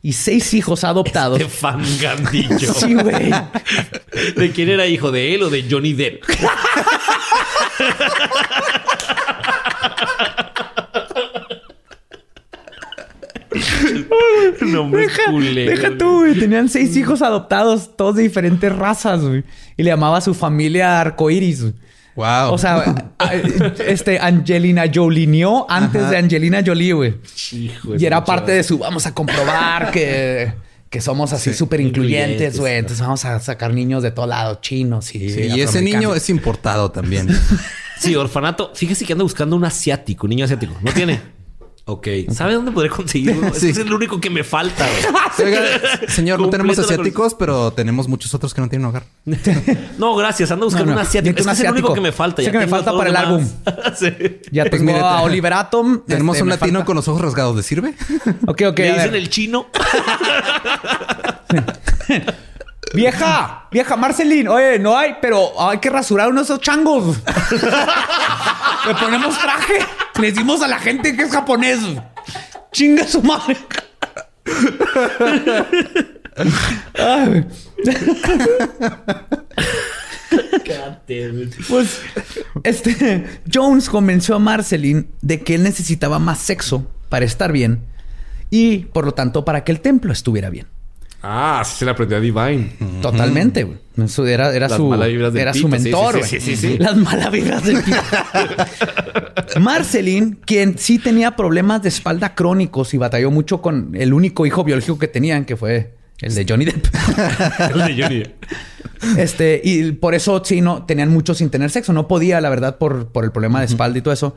y seis hijos adoptados. Stefan Gandhi Jones. Sí, güey. ¿De quién era hijo? ¿De él o de Johnny Depp? no me deja, deja tú, güey. Tenían seis hijos adoptados, todos de diferentes razas, güey. Y le llamaba a su familia arcoiris, Wow. O sea, este Angelina Jolineó antes de Angelina Jolie, güey. Y era parte de su vamos a comprobar que, que somos así súper incluyentes, güey. Entonces vamos a sacar niños de todo lado, chinos y. y ese niño es importado también. sí, orfanato. Fíjese que anda buscando un asiático, un niño asiático. No tiene. Ok. ¿Sabe dónde podré conseguirlo? Es el único que me falta. señor, no tenemos asiáticos, pero tenemos muchos otros que no tienen hogar. no, gracias. Ando buscando un asiático. Es, el único que me falta. Ya que me falta para el álbum. Ya pues tengo a Oliver Atom. Tenemos este, un latino con los ojos rasgados. ¿Le sirve? Ok, ok. Le dicen el chino. Vieja, vieja Marceline, oye, no hay, pero hay que rasurar unos changos. Le ponemos traje. Le decimos a la gente que es japonés. Chinga su madre. pues este Jones convenció a Marceline de que él necesitaba más sexo para estar bien y por lo tanto para que el templo estuviera bien. Ah, sí se la aprendió a Divine. Totalmente, güey. era, era su, era su mentor, sí, sí, sí, Las malas vibras del pito. Marceline, quien sí tenía problemas de espalda crónicos y batalló mucho con el único hijo biológico que tenían, que fue el de Johnny Depp. el de Johnny Depp. Este, y por eso sí, no, tenían mucho sin tener sexo. No podía, la verdad, por, por el problema de espalda y todo eso.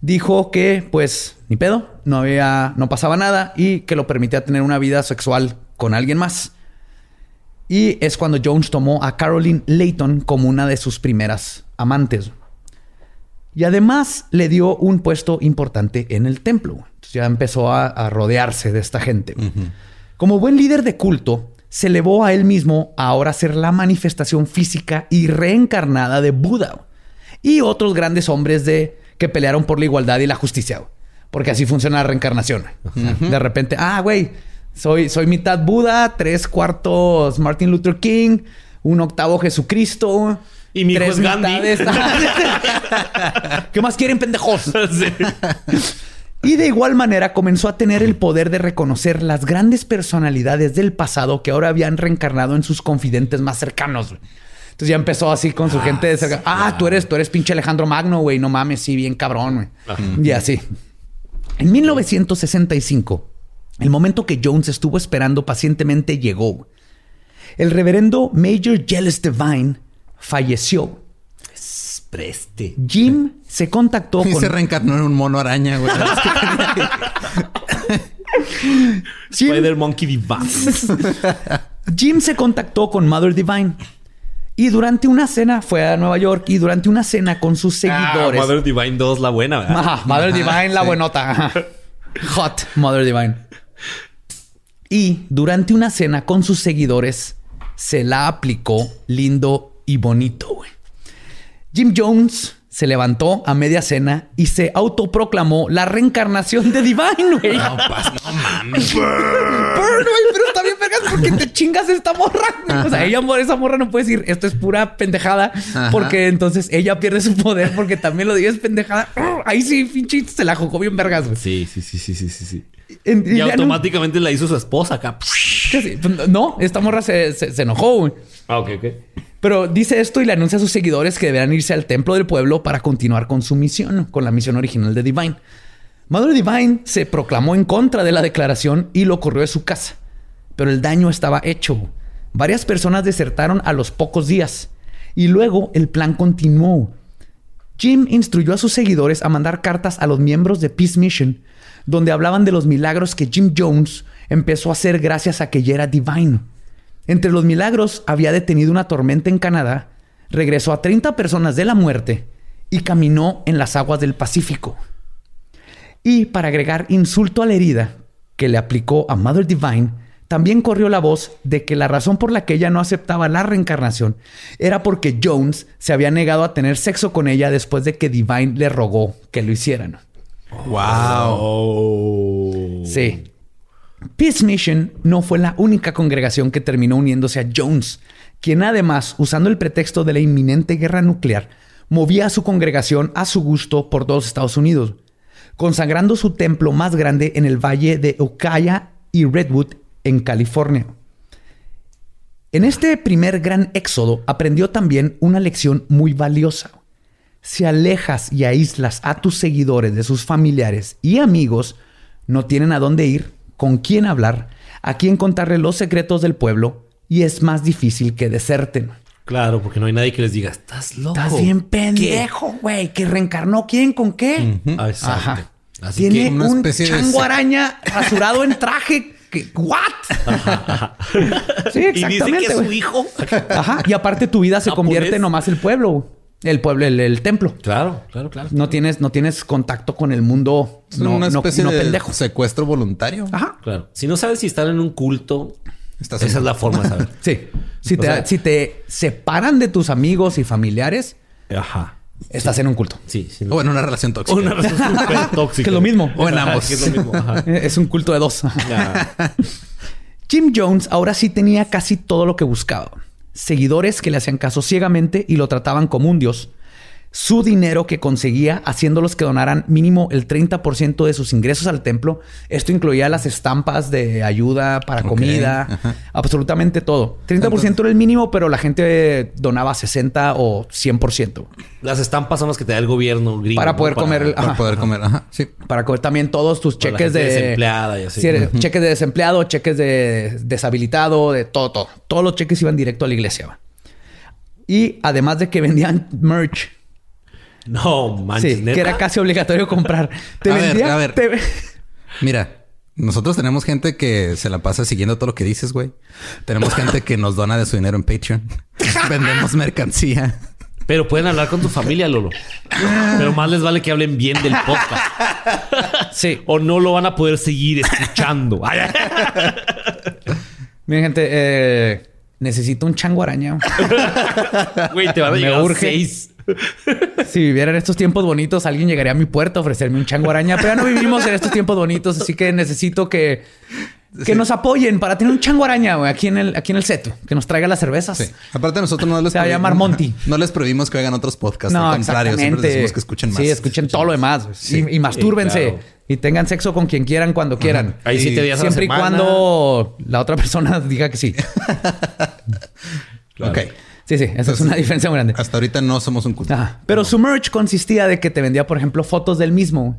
Dijo que, pues, ni pedo, no había, no pasaba nada y que lo permitía tener una vida sexual con alguien más. Y es cuando Jones tomó a Caroline Layton como una de sus primeras amantes. Y además le dio un puesto importante en el templo. Entonces ya empezó a, rodearse de esta gente. Como buen líder de culto, se elevó a él mismo a ahora ser la manifestación física y reencarnada de Buda y otros grandes hombres de, que pelearon por la igualdad y la justicia. Porque así funciona la reencarnación. De repente, ah, güey, soy, soy mitad Buda, tres cuartos Martin Luther King, un octavo Jesucristo. Y mi tres hijo Gandhi. ¿Qué más quieren, pendejos? Y de igual manera comenzó a tener el poder de reconocer las grandes personalidades del pasado que ahora habían reencarnado en sus confidentes más cercanos. Entonces ya empezó así con su ah, gente de cerca. ah, tú eres, tú eres pinche Alejandro Magno, güey. No mames, sí, bien cabrón, güey. Y así. En 1965, el momento que Jones estuvo esperando pacientemente llegó. El reverendo Major Jealous Divine falleció. Preste. Jim se contactó y se reencarnó en un mono araña, güey. Spider Monkey Divine. Jim se contactó con Mother Divine. Y durante una cena fue a Nueva York y durante una cena con sus ah, seguidores. Mother Divine 2, la buena, ¿verdad? Mother Divine, la buenota. Hot Mother Divine. Y durante una cena con sus seguidores, se la aplicó lindo y bonito, güey. Jim Jones se levantó a media cena y se autoproclamó la reencarnación de Divine, güey. No, no mames. pero está bien vergas porque te chingas esta morra. O sea, ella, esa morra no puede decir esto es pura pendejada porque entonces ella pierde su poder porque también lo digas pendejada. Ahí sí, pinche, se la jugó bien vergas, güey. Sí, sí, sí, sí, sí, sí y, automáticamente la hizo su esposa acá. Pues, no, esta morra se, enojó, güey. Ah, ok, ok. Pero dice esto y le anuncia a sus seguidores que deberán irse al templo del pueblo para continuar con su misión, con la misión original de Divine. Mother Divine se proclamó en contra de la declaración y lo corrió de su casa. Pero el daño estaba hecho. Varias personas desertaron a los pocos días y luego el plan continuó. Jim instruyó a sus seguidores a mandar cartas a los miembros de Peace Mission, donde hablaban de los milagros que Jim Jones empezó a hacer gracias a que ya era Divine. Entre los milagros había detenido una tormenta en Canadá, regresó a 30 personas de la muerte y caminó en las aguas del Pacífico. Y para agregar insulto a la herida que le aplicó a Mother Divine, también corrió la voz de que la razón por la que ella no aceptaba la reencarnación era porque Jones se había negado a tener sexo con ella después de que Divine le rogó que lo hicieran. Wow. Sí. Peace Mission no fue la única congregación que terminó uniéndose a Jones, quien además, usando el pretexto de la inminente guerra nuclear, movía a su congregación a su gusto por todos Estados Unidos, consagrando su templo más grande en el valle de Ukiah y Redwood en California. En este primer gran éxodo aprendió también una lección muy valiosa. Si alejas y aíslas a tus seguidores de sus familiares y amigos, no tienen a dónde ir, con quién hablar, a quién contarle los secretos del pueblo y es más difícil que deserten. Claro, porque no hay nadie que les diga, estás loco. Estás bien pendejo, güey. Que reencarnó quién con qué. Ajá. Tiene un chango araña rasurado en traje ¿What? sí, exactamente. Y dice que es su hijo. Ajá. Y aparte tu vida se convierte nomás el pueblo. El pueblo, el, templo. Claro, claro, claro. No tienes, no tienes contacto con el mundo. no, una especie de pendejo. secuestro voluntario. Ajá. Claro. Si no sabes si están en un culto, esa es la forma de saber. sí. Si te, si te separan de tus amigos y familiares, Ajá. Estás en un culto. Sí, O en una relación tóxica. O una relación tóxica. que es lo mismo. O en ambos. es, lo mismo. es un culto de dos. Jim Jones ahora sí tenía casi todo lo que buscaba. Seguidores que le hacían caso ciegamente y lo trataban como un dios su dinero que conseguía haciéndolos que donaran mínimo el 30% de sus ingresos al templo. Esto incluía las estampas de ayuda para comida, absolutamente todo. 30% era el mínimo, pero la gente donaba 60 o 100%. Las estampas son las que te da el gobierno gringo. Para poder comer. Para poder comer. Ajá. Sí. Para comer también todos tus cheques de... Desempleada y así. Cheques de desempleado, cheques de deshabilitado, de todo, todo. Todos los cheques iban directo a la iglesia. Y además de que vendían merch no, manches. Sí, que era casi obligatorio comprar. Te a ver, a ver. Mira, nosotros tenemos gente que se la pasa siguiendo todo lo que dices, güey. Tenemos gente que nos dona de su dinero en Patreon. Vendemos mercancía. Pero pueden hablar con tu familia, Lolo. Pero más les vale que hablen bien del podcast. Sí. O no lo van a poder seguir escuchando. Miren, gente, eh, necesito un chango araña. Güey, te van a llegar seis. Si viviera en estos tiempos bonitos, alguien llegaría a mi puerta a ofrecerme un chango araña, pero ya no vivimos en estos tiempos bonitos, así que necesito que, que nos apoyen para tener un chango araña aquí en el, aquí en el seto, que nos traiga las cervezas. Aparte, nosotros no les Se va a llamar Monty. No les prohibimos que hagan otros podcasts. No, al contrario, siempre decimos que escuchen más. Sí, escuchen todo lo demás y, mastúrbense y tengan sexo con quien quieran cuando quieran. Ahí sí te Siempre y cuando la otra persona diga que sí. Ok. Sí, sí, esa es una diferencia muy grande. Hasta ahorita no somos un culto. Pero su merch consistía de que te vendía, por ejemplo, fotos del mismo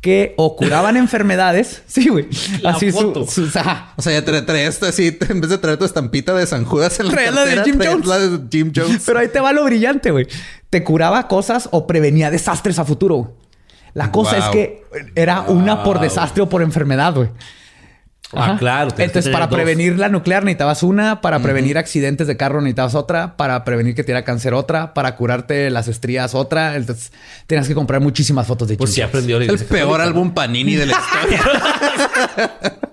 que o curaban enfermedades. Sí, güey. Así foto. Su, O sea, ya traes así, en vez de traer tu estampita de San Judas en la cartera, la de Jim Jones. la de Jim Jones. Pero ahí te va lo brillante, güey. Te curaba cosas o prevenía desastres a futuro. La cosa es que era una por desastre o por enfermedad, güey. Ah, claro. Entonces, para prevenir la nuclear necesitabas una, para prevenir accidentes de carro necesitabas otra, para prevenir que te diera cáncer otra, para curarte las estrías otra. Entonces, tenías que comprar muchísimas fotos de Pues sí aprendió. El peor álbum Panini de la historia.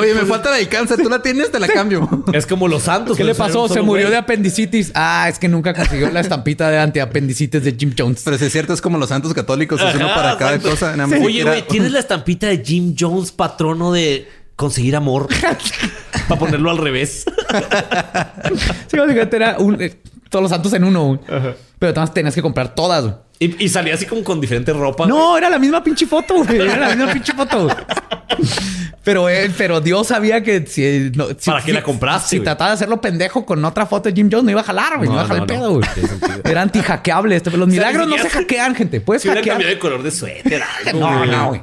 Oye, me falta la de cáncer. Tú la tienes, te la cambio. Es como los santos. ¿Qué le pasó? Se murió de apendicitis. Ah, es que nunca consiguió la estampita de antiapendicitis de Jim Jones. Pero si es cierto, es como los santos católicos. Es uno para cada cosa. Oye, güey, ¿tienes la estampita de Jim Jones, patrono de conseguir amor para ponerlo al revés. sí, básicamente era un, eh, todos los santos en uno. Pero además tenías que comprar todas. Y, salía así como con diferentes ropas. No, era la misma pinche foto, güey. Era la misma pinche foto. Pero, él, pero Dios sabía que si... ¿Para qué la compraste? Si, trataba de hacerlo pendejo con otra foto de Jim Jones, no iba a jalar, güey. No, iba a jalar el pedo, güey. Era anti-hackeable. Este, los milagros no se hackean, gente. Puedes si hackear. cambiado de color de suéter. no, no, güey.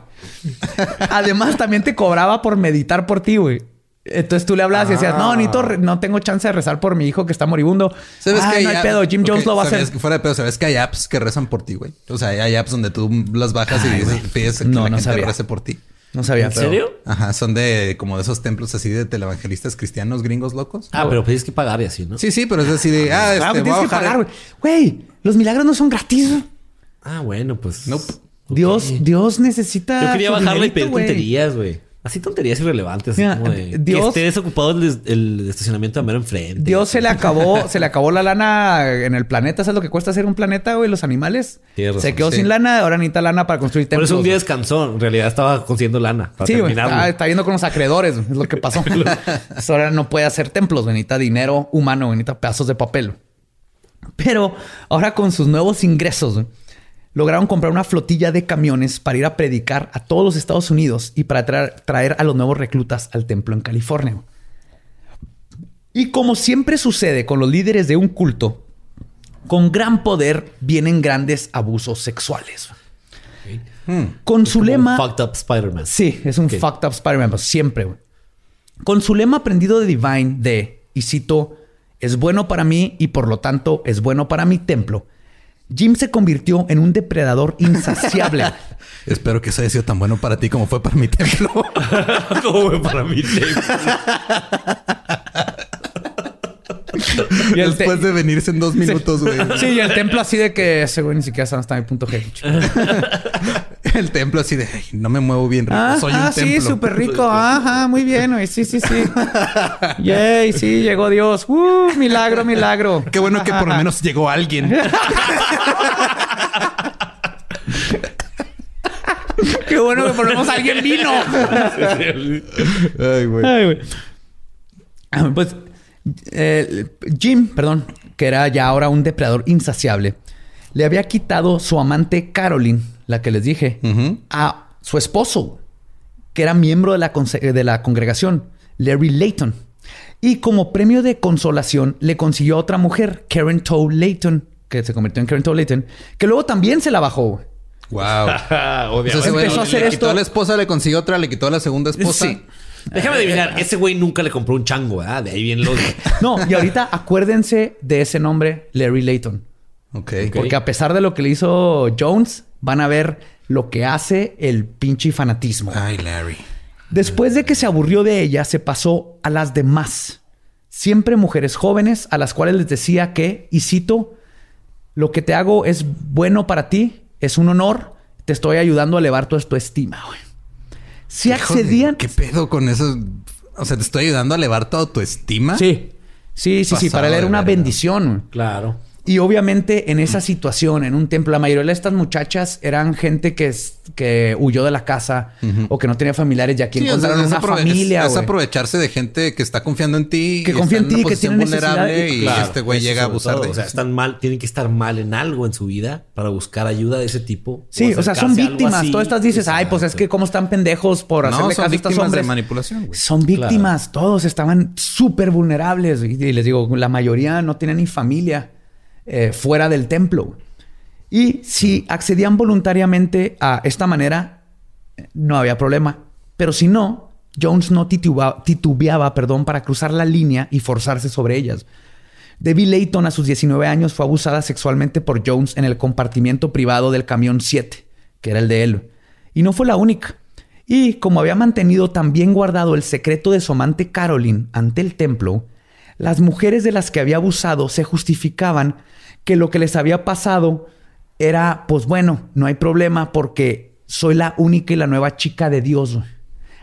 Además, también te cobraba por meditar por ti, güey. Entonces tú le hablabas y decías, no, Nito, ah. no tengo chance de rezar por mi hijo que está moribundo. ¿Sabes ah, que no hay pedo, Jim Jones lo va a hacer. fuera de pedo, ¿sabes que hay apps que rezan por ti, güey? O sea, hay apps donde tú las bajas y dices, pides que no, la gente rece por ti. No sabía. ¿En serio? Ajá, son de como de esos templos así de televangelistas cristianos gringos locos. Ah, pero tienes que pagar y así, ¿no? Sí, sí, pero es así de, ah, este, tienes que pagar, güey. Güey, los milagros no son gratis. Ah, bueno, pues. Nope. Dios, Dios necesita. Yo quería bajarle y pedir tonterías, güey. Así tonterías irrelevantes. como de, Dios, que esté desocupado el, estacionamiento de mero enfrente. Dios se le acabó, se le acabó la lana en el planeta. ¿Sabes lo que cuesta hacer un planeta, güey? Los animales. se quedó sin lana, ahora necesita lana para construir templos. Por eso un día descansó. En realidad estaba consiguiendo lana para sí, está, está, yendo con los acreedores. Es lo que pasó. ahora no puede hacer templos. Necesita dinero humano. Necesita pedazos de papel. Pero ahora con sus nuevos ingresos, lograron comprar una flotilla de camiones para ir a predicar a todos los Estados Unidos y para traer, a los nuevos reclutas al templo en California. Y como siempre sucede con los líderes de un culto, con gran poder vienen grandes abusos sexuales. Con su lema. fucked up Spider-Man. Sí, es un fucked up Spider-Man, pues, siempre. Con su lema aprendido de Divine de, y cito, es bueno para mí y por lo tanto es bueno para mi templo Jim se convirtió en un depredador insaciable. Espero que eso haya sido tan bueno para ti como fue para mi templo. como fue para mi templo. Y Después de venirse en dos minutos, güey. Sí. y el templo así de que ese güey ni siquiera sabe hasta mi punto G. el templo así de no me muevo bien rico. Soy un ah, sí, súper rico. Ajá, muy bien, güey. Sí, sí, sí. Yay, sí, llegó Dios. Uh, milagro, milagro. Qué bueno que por lo menos llegó alguien. Qué bueno que por lo menos alguien vino. Ay, güey. Ay, güey. Ah, pues eh, Jim, perdón, que era ya ahora un depredador insaciable, le había quitado su amante Caroline, la que les dije, a su esposo, que era miembro de la, de la congregación, Larry Layton. Y como premio de consolación le consiguió a otra mujer, Karen Tow Layton, que se convirtió en Karen Tow Layton, que luego también se la bajó. Wow. empezó a hacer le quitó a la esposa, le consiguió otra, le quitó a la segunda esposa. Sí. Déjame adivinar, ese güey nunca le compró un chango, ¿verdad? De ahí viene los. no, y ahorita acuérdense de ese nombre, Larry Layton. Ok. Porque a pesar de lo que le hizo Jones, van a ver lo que hace el pinche fanatismo. Ay, Larry. Después de que se aburrió de ella, se pasó a las demás. Siempre mujeres jóvenes a las cuales les decía que, y cito, lo que te hago es bueno para ti, es un honor, te estoy ayudando a elevar tu, tu estima, güey. Si accedían. ¿Qué pedo con eso? O sea, te estoy ayudando a elevar tu autoestima. Sí. Sí, sí, sí. Para él era una bendición. Claro. Y obviamente en esa situación, en un templo, la mayoría de estas muchachas eran gente que, que huyó de la casa o que no tenía familiares y aquí encontraron una familia. Es, aprovecharse de gente que está confiando en ti. Que confía en ti, que tiene vulnerable y, este güey llega a abusar de O sea, están mal, tienen que estar mal en algo en su vida para buscar ayuda de ese tipo. Sí, o, sea, son víctimas. Todas estas dices, ay, pues es que cómo están pendejos por hacerle caso a estos hombres. de manipulación. Son víctimas. Todos estaban súper vulnerables. y les digo, la mayoría no tienen ni familia. Eh, fuera del templo. Y si accedían voluntariamente a esta manera, no había problema. Pero si no, Jones no titubeaba, perdón, para cruzar la línea y forzarse sobre ellas. Debbie Layton a sus 19 años fue abusada sexualmente por Jones en el compartimiento privado del camión 7, que era el de él. Y no fue la única. Y como había mantenido también guardado el secreto de su amante Caroline ante el templo, las mujeres de las que había abusado se justificaban que lo que les había pasado era, pues bueno, no hay problema porque soy la única y la nueva chica de Dios.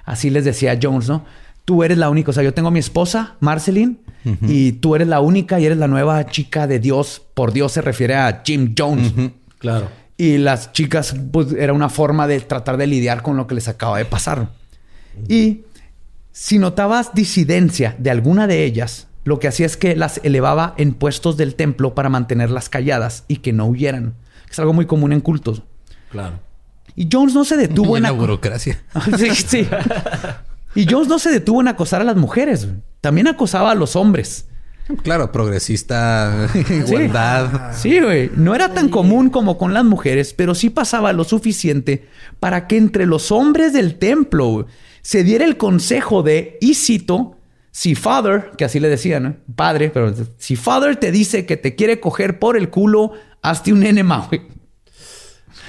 Así les decía Jones, ¿no? Tú eres la única, o sea, yo tengo a mi esposa, Marceline, y tú eres la única y eres la nueva chica de Dios. Por Dios se refiere a Jim Jones. Claro. Y las chicas, pues era una forma de tratar de lidiar con lo que les acaba de pasar. Y si notabas disidencia de alguna de ellas, lo que hacía es que las elevaba en puestos del templo para mantenerlas calladas y que no huyeran. Es algo muy común en cultos. Claro. Y Jones no se detuvo en la burocracia. sí, sí. Y Jones no se detuvo en acosar a las mujeres, también acosaba a los hombres. Claro, progresista, igualdad. Sí, güey. No era tan común como con las mujeres, pero sí pasaba lo suficiente para que entre los hombres del templo se diera el consejo de, y cito, si Father, que así le decían, padre, pero si Father te dice que te quiere coger por el culo, hazte un enema, güey.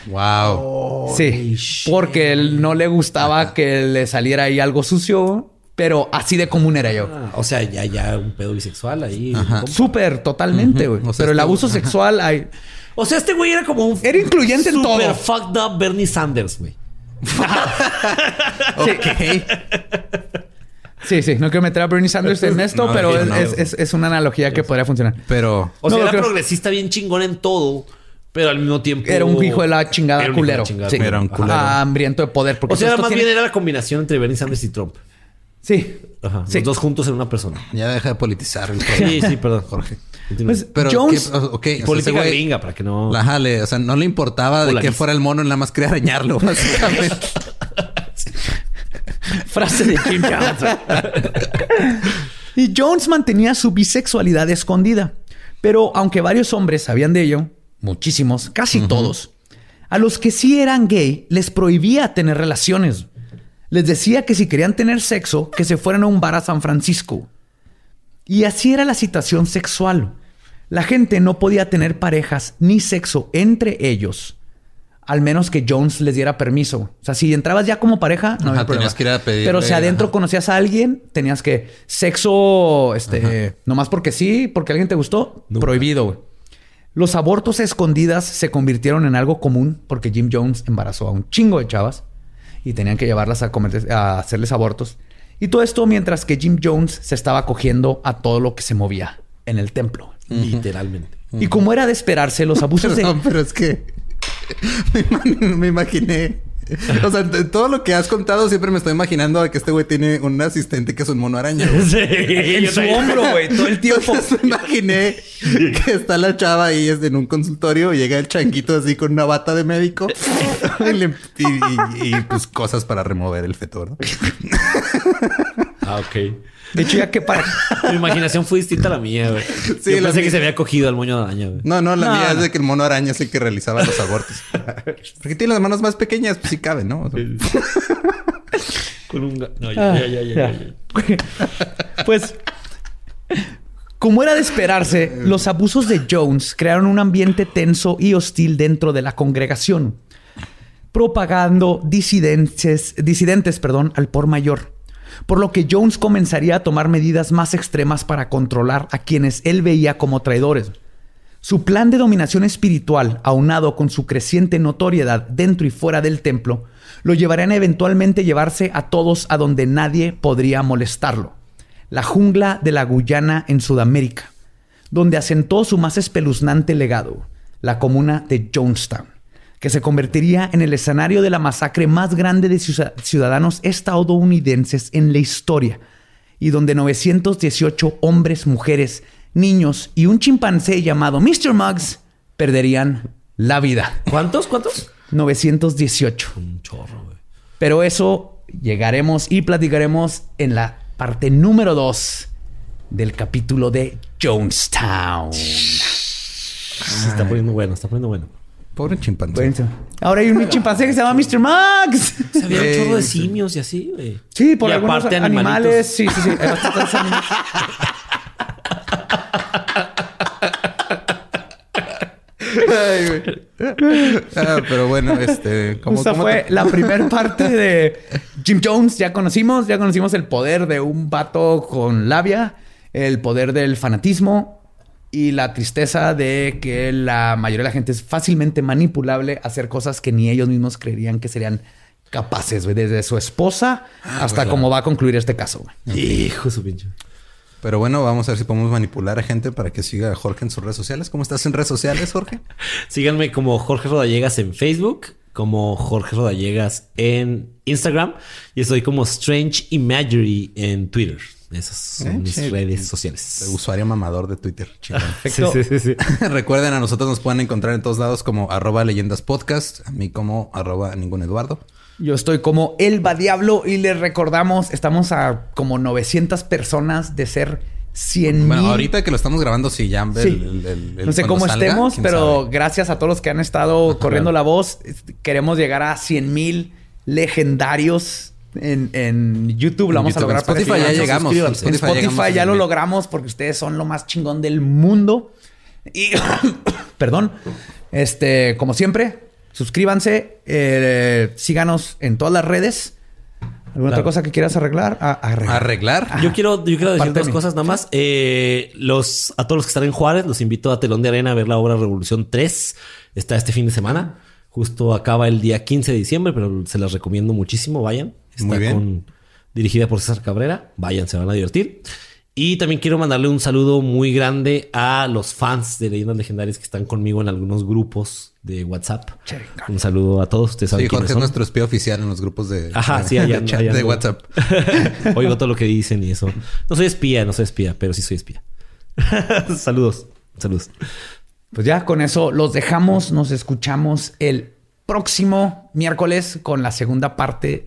Wow. sí, porque él no le gustaba que le saliera ahí algo sucio pero así de común era yo. Ah, o sea, ya, ya un pedo bisexual ahí. Súper, totalmente, güey. pero el abuso sexual hay... O sea, este güey era como un... Era incluyente en todo. Super fucked up Bernie Sanders, güey. ok. Sí, sí. No quiero meter a Bernie Sanders en esto, pero es, una analogía que podría funcionar. Pero... O sea, era progresista bien chingón en todo... Pero al mismo tiempo... Era un hijo de la chingada culero. Sí. Era un culero. hambriento de poder. o sea, más bien era la combinación entre Bernie Sanders y Trump. Sí. Los dos juntos en una persona. Ya deja de politizar el Sí, sí, perdón, Jorge. Pues, pero Jones... Política gringa para que no... Ajá, o sea, no le importaba de que fuera el mono, nada más quería arañarlo, básicamente. Frase de Jim Jones. y Jones mantenía su bisexualidad escondida. Pero aunque varios hombres sabían de ello, muchísimos, casi todos, a los que sí eran gay les prohibía tener relaciones les decía que si querían tener sexo, que se fueran a un bar a San Francisco. Y así era la situación sexual. La gente no podía tener parejas ni sexo entre ellos, al menos que Jones les diera permiso. O sea, si entrabas ya como pareja, no había problema. Pero si adentro conocías a alguien, tenías que sexo, este, nomás porque sí, porque alguien te gustó, prohibido. Los abortos escondidas se convirtieron en algo común porque Jim Jones embarazó a un chingo de chavas y tenían que llevarlas a, a hacerles abortos. Y todo esto mientras que Jim Jones se estaba cogiendo a todo lo que se movía en el templo. Literalmente. Y como era de esperarse, los abusos Perdón, pero es que me imaginé o sea, todo lo que has contado siempre me estoy imaginando que este güey tiene un asistente que es un mono araña. Sí, en su hombro, güey, todo el tiempo. me imaginé que está la chava ahí en un consultorio y llega el changuito así con una bata de médico y, pues cosas para remover el feto, ¿no? Ah, ok. De hecho, ya que para. Tu imaginación fue distinta a la mía, güey. Sí, Yo pensé que se había cogido al moño de araña, güey. No, no, la mía es de que el mono araña es el que realizaba los abortos. Porque tiene las manos más pequeñas, pues sí cabe, ¿no? Con un. No, ya, ya, ya, ya, Pues. Como era de esperarse, los abusos de Jones crearon un ambiente tenso y hostil dentro de la congregación, propagando disidentes, disidentes perdón, al por mayor por lo que Jones comenzaría a tomar medidas más extremas para controlar a quienes él veía como traidores. Su plan de dominación espiritual, aunado con su creciente notoriedad dentro y fuera del templo, lo llevarían a eventualmente llevarse a todos a donde nadie podría molestarlo. La jungla de la Guyana en Sudamérica, donde asentó su más espeluznante legado, la comuna de Jonestown que se convertiría en el escenario de la masacre más grande de ciudadanos estadounidenses en la historia, y donde 918 hombres, mujeres, niños y un chimpancé llamado Mr. Muggs perderían la vida. ¿Cuántos? ¿Cuántos? 918. Un chorro, güey. Pero eso llegaremos y platicaremos en la parte número 2 del capítulo de Jonestown. Se está poniendo bueno, está poniendo bueno. Pobre chimpancé. Ahora hay un chimpancé que se llama Mr. Max. Se había un chorro de simios y así, güey. Sí, por y algunos animales. Sí, sí, sí. Hay bastantes animales. ah, pero bueno, este. ¿cómo, Esa fue la primera parte de Jim Jones. Ya conocimos, ya conocimos el poder de un vato con labia, el poder del fanatismo, y la tristeza de que la mayoría de la gente es fácilmente manipulable a hacer cosas que ni ellos mismos creerían que serían capaces, güey. Desde su esposa ah, hasta cómo va a concluir este caso, güey. Hijo su pinche. Pero bueno, vamos a ver si podemos manipular a gente para que siga a Jorge en sus redes sociales. ¿Cómo estás en redes sociales, Jorge? Síganme como Jorge Rodallegas en Facebook, como Jorge Rodallegas en Instagram y estoy como Strange Imagery en Twitter. Esas son mis redes sociales. usuario mamador de Twitter. Perfecto. Sí, sí, sí, Recuerden, a nosotros nos pueden encontrar en todos lados como arroba leyendas podcast, a mí como arroba ningún Eduardo. Yo estoy como Elba Diablo y les recordamos, estamos a como 900 personas de ser 100 Bueno, ahorita que lo estamos grabando, sí, ya. no sé cómo estemos, pero gracias a todos los que han estado corriendo la voz, queremos llegar a 100 mil legendarios en, YouTube. Lo vamos a lograr. En Spotify ya llegamos. En Spotify, ya lo logramos porque ustedes son lo más chingón del mundo. Y, perdón, este, como siempre, suscríbanse, eh, síganos en todas las redes. ¿Alguna otra cosa que quieras arreglar? arreglar. Yo quiero, yo quiero decir dos cosas nada más. Eh, los, a todos los que están en Juárez, los invito a Telón de Arena a ver la obra Revolución 3. Está este fin de semana. Justo acaba el día 15 de diciembre, pero se las recomiendo muchísimo. Vayan. Está Con, dirigida por César Cabrera. Vayan, se van a divertir. Y también quiero mandarle un saludo muy grande a los fans de Leyendas Legendarias que están conmigo en algunos grupos de WhatsApp. Un saludo a todos. Ustedes saben sí, Jorge es nuestro espía oficial en los grupos de, Ajá, sí, de WhatsApp. Oigo todo lo que dicen y eso. No soy espía, no soy espía, pero sí soy espía. saludos, saludos. Pues ya con eso los dejamos. Nos escuchamos el próximo miércoles con la segunda parte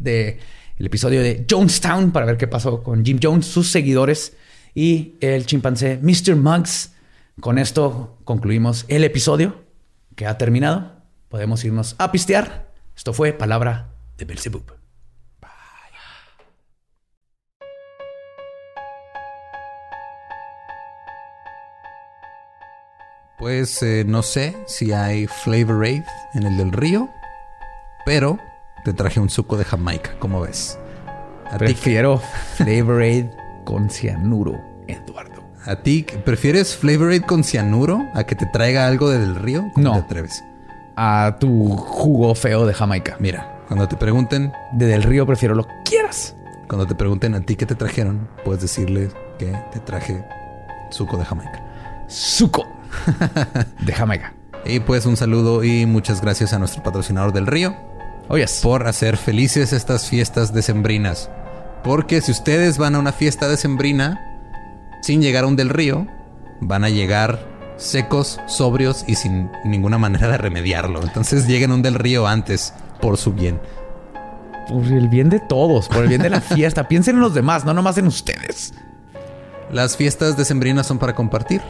del episodio de Jonestown para ver qué pasó con Jim Jones, sus seguidores y el chimpancé Mr. Muggs. Con esto concluimos el episodio que ha terminado. Podemos irnos a pistear. Esto fue Palabra de Belzebub. Pues eh, no sé si hay Flavor Aid en el del río, pero te traje un suco de Jamaica, ¿cómo ves? Prefiero Flavor Aid con cianuro, Eduardo. ¿A ti prefieres Flavorade con cianuro a que te traiga algo del río? ¿Cómo no. te atreves? A tu jugo feo de Jamaica. Mira, cuando te pregunten... De del río prefiero lo que quieras. Cuando te pregunten a ti qué te trajeron, puedes decirles que te traje suco de Jamaica. Suco de Jamaica. Y pues un saludo y muchas gracias a nuestro patrocinador del río. Oh, Por hacer felices estas fiestas decembrinas. Porque si ustedes van a una fiesta decembrina sin llegar a un del río, van a llegar secos, sobrios y sin ninguna manera de remediarlo. Entonces lleguen a un del río antes, por su bien. Por el bien de todos, por el bien de la fiesta. Piensen en los demás, no nomás en ustedes. Las fiestas decembrinas son para compartir.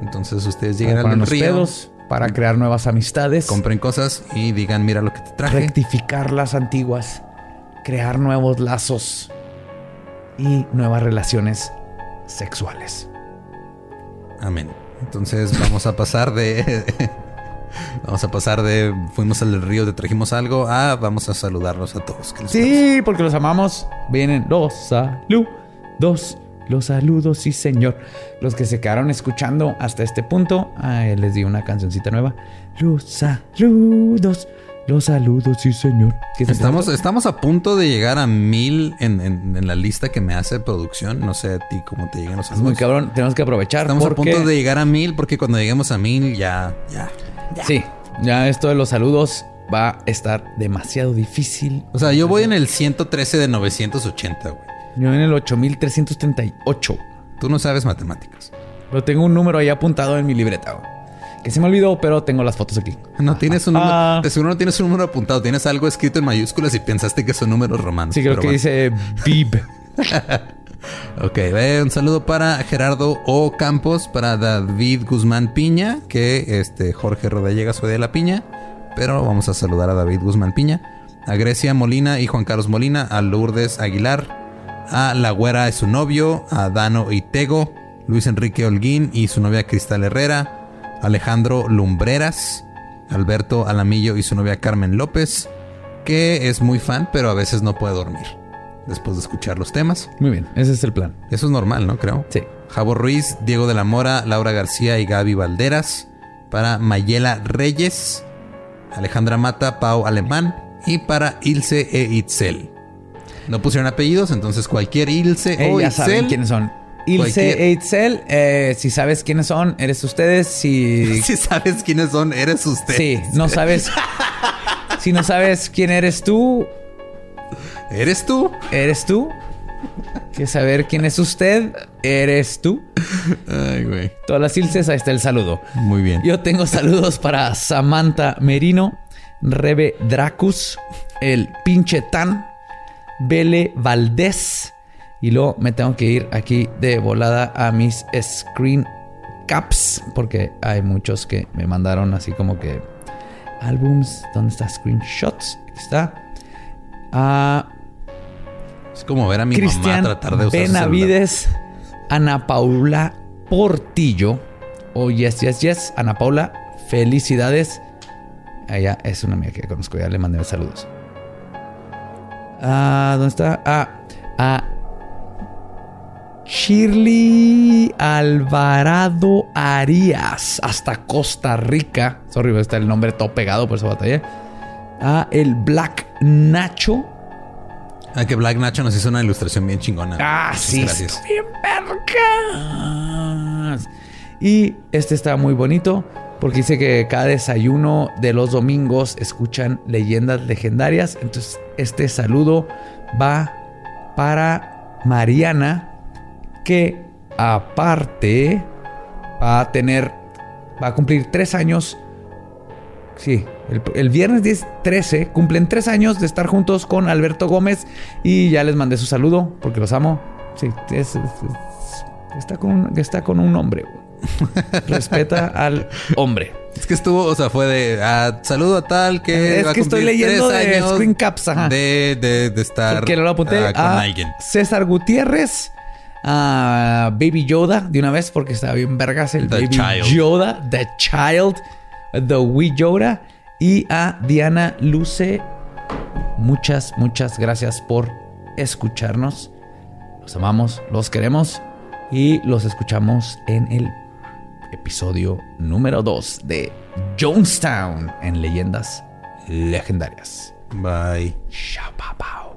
Entonces ustedes llegan al del río. Para crear nuevas amistades. Compren cosas y digan, mira lo que te traje. Rectificar las antiguas. Crear nuevos lazos y nuevas relaciones sexuales. Amén. Entonces vamos a pasar de... vamos a pasar de... Fuimos al río, te trajimos algo, a vamos a saludarlos a todos. Sí, porque los amamos. Vienen los saludos. Los saludos, sí señor. Los que se quedaron escuchando hasta este punto, les di una cancioncita nueva. Los saludos. Los saludos, sí, señor. Estamos, estamos a punto de llegar a mil en, la lista que me hace producción. No sé a ti cómo te llegan los saludos. Muy cabrón, tenemos que aprovechar. Estamos a punto de llegar a mil porque cuando lleguemos a mil ya, ya, ya. Sí, ya esto de los saludos va a estar demasiado difícil. O sea, yo voy en el 113 de 980, güey. Yo en el 8338. Tú no sabes matemáticas. Pero tengo un número ahí apuntado en mi libreta, güey que se me olvidó, pero tengo las fotos aquí. No tienes un número. Ah. de seguro no tienes un número apuntado. Tienes algo escrito en mayúsculas y pensaste que son números romanos. Sí, creo que dice Bib. ok, un saludo para Gerardo O. Campos, para David Guzmán Piña, que este Jorge Rodallega soy de la Piña, pero vamos a saludar a David Guzmán Piña, a Grecia Molina y Juan Carlos Molina, a Lourdes Aguilar, a La Güera y su novio, a Dano Itego, Luis Enrique Holguín y su novia Cristal Herrera, Alejandro Lumbreras, Alberto Alamillo y su novia Carmen López, que es muy fan, pero a veces no puede dormir después de escuchar los temas. Muy bien, ese es el plan. Eso es normal, ¿no? Creo. Sí. Javo Ruiz, Diego de la Mora, Laura García y Gaby Valderas. Para Mayela Reyes, Alejandra Mata, Pau Alemán. Y para Ilse e Itzel. No pusieron apellidos, entonces cualquier Ilse o ya saben quiénes son. Ilse Eitzel, eh, si sabes quiénes son, eres ustedes. Si... si sabes quiénes son, eres ustedes. Sí, no sabes. si no sabes quién eres tú. ¿Eres tú? ¿Eres tú? ¿Quieres saber quién es usted? Eres tú. Ay, güey. Todas las silces, ahí está el saludo. Muy bien. Yo tengo saludos para Samantha Merino, Rebe Dracus, el pinche Tan, Bele Valdés. Y luego me tengo que ir aquí de volada a mis screen caps, porque hay muchos que me mandaron así como que álbums. ¿Dónde está? Screenshots. Aquí está. Ah, es como ver a mi mamá tratar de usar Benavides, Ana Paula Portillo. Oh, yes, yes, yes. Ana Paula, felicidades. Ella es una amiga que conozco, ya le mandé saludos. Ah, ¿dónde está? Ah, a Shirley Alvarado Arias, hasta Costa Rica. Sorry, está el nombre todo pegado, por eso batallé. Ah, el Black Nacho. Ah, que Black Nacho nos hizo una ilustración bien chingona. Ah, sí. Gracias. Bien Y este está muy bonito porque dice que cada desayuno de los domingos escuchan leyendas legendarias. Entonces, este saludo va para Mariana, que aparte va a tener, va a cumplir tres años. Sí, el, viernes 10, 13 cumplen tres años de estar juntos con Alberto Gómez y ya les mandé su saludo porque los amo. Sí, está, con, está con un hombre. Respeta al hombre. Es que estuvo, o sea, fue de ah, saludo a tal que. Es que estoy leyendo de Screen Caps, De, de, estar que lo apunté ah, con alguien. César Gutiérrez, a Baby Yoda de una vez porque estaba bien vergas el Baby Yoda, The Child, The Wee Yoda y a Diana Luce. Muchas, muchas gracias por escucharnos. Los amamos, los queremos y los escuchamos en el episodio número 2 de Jonestown en Leyendas Legendarias. Bye. Chao, papá.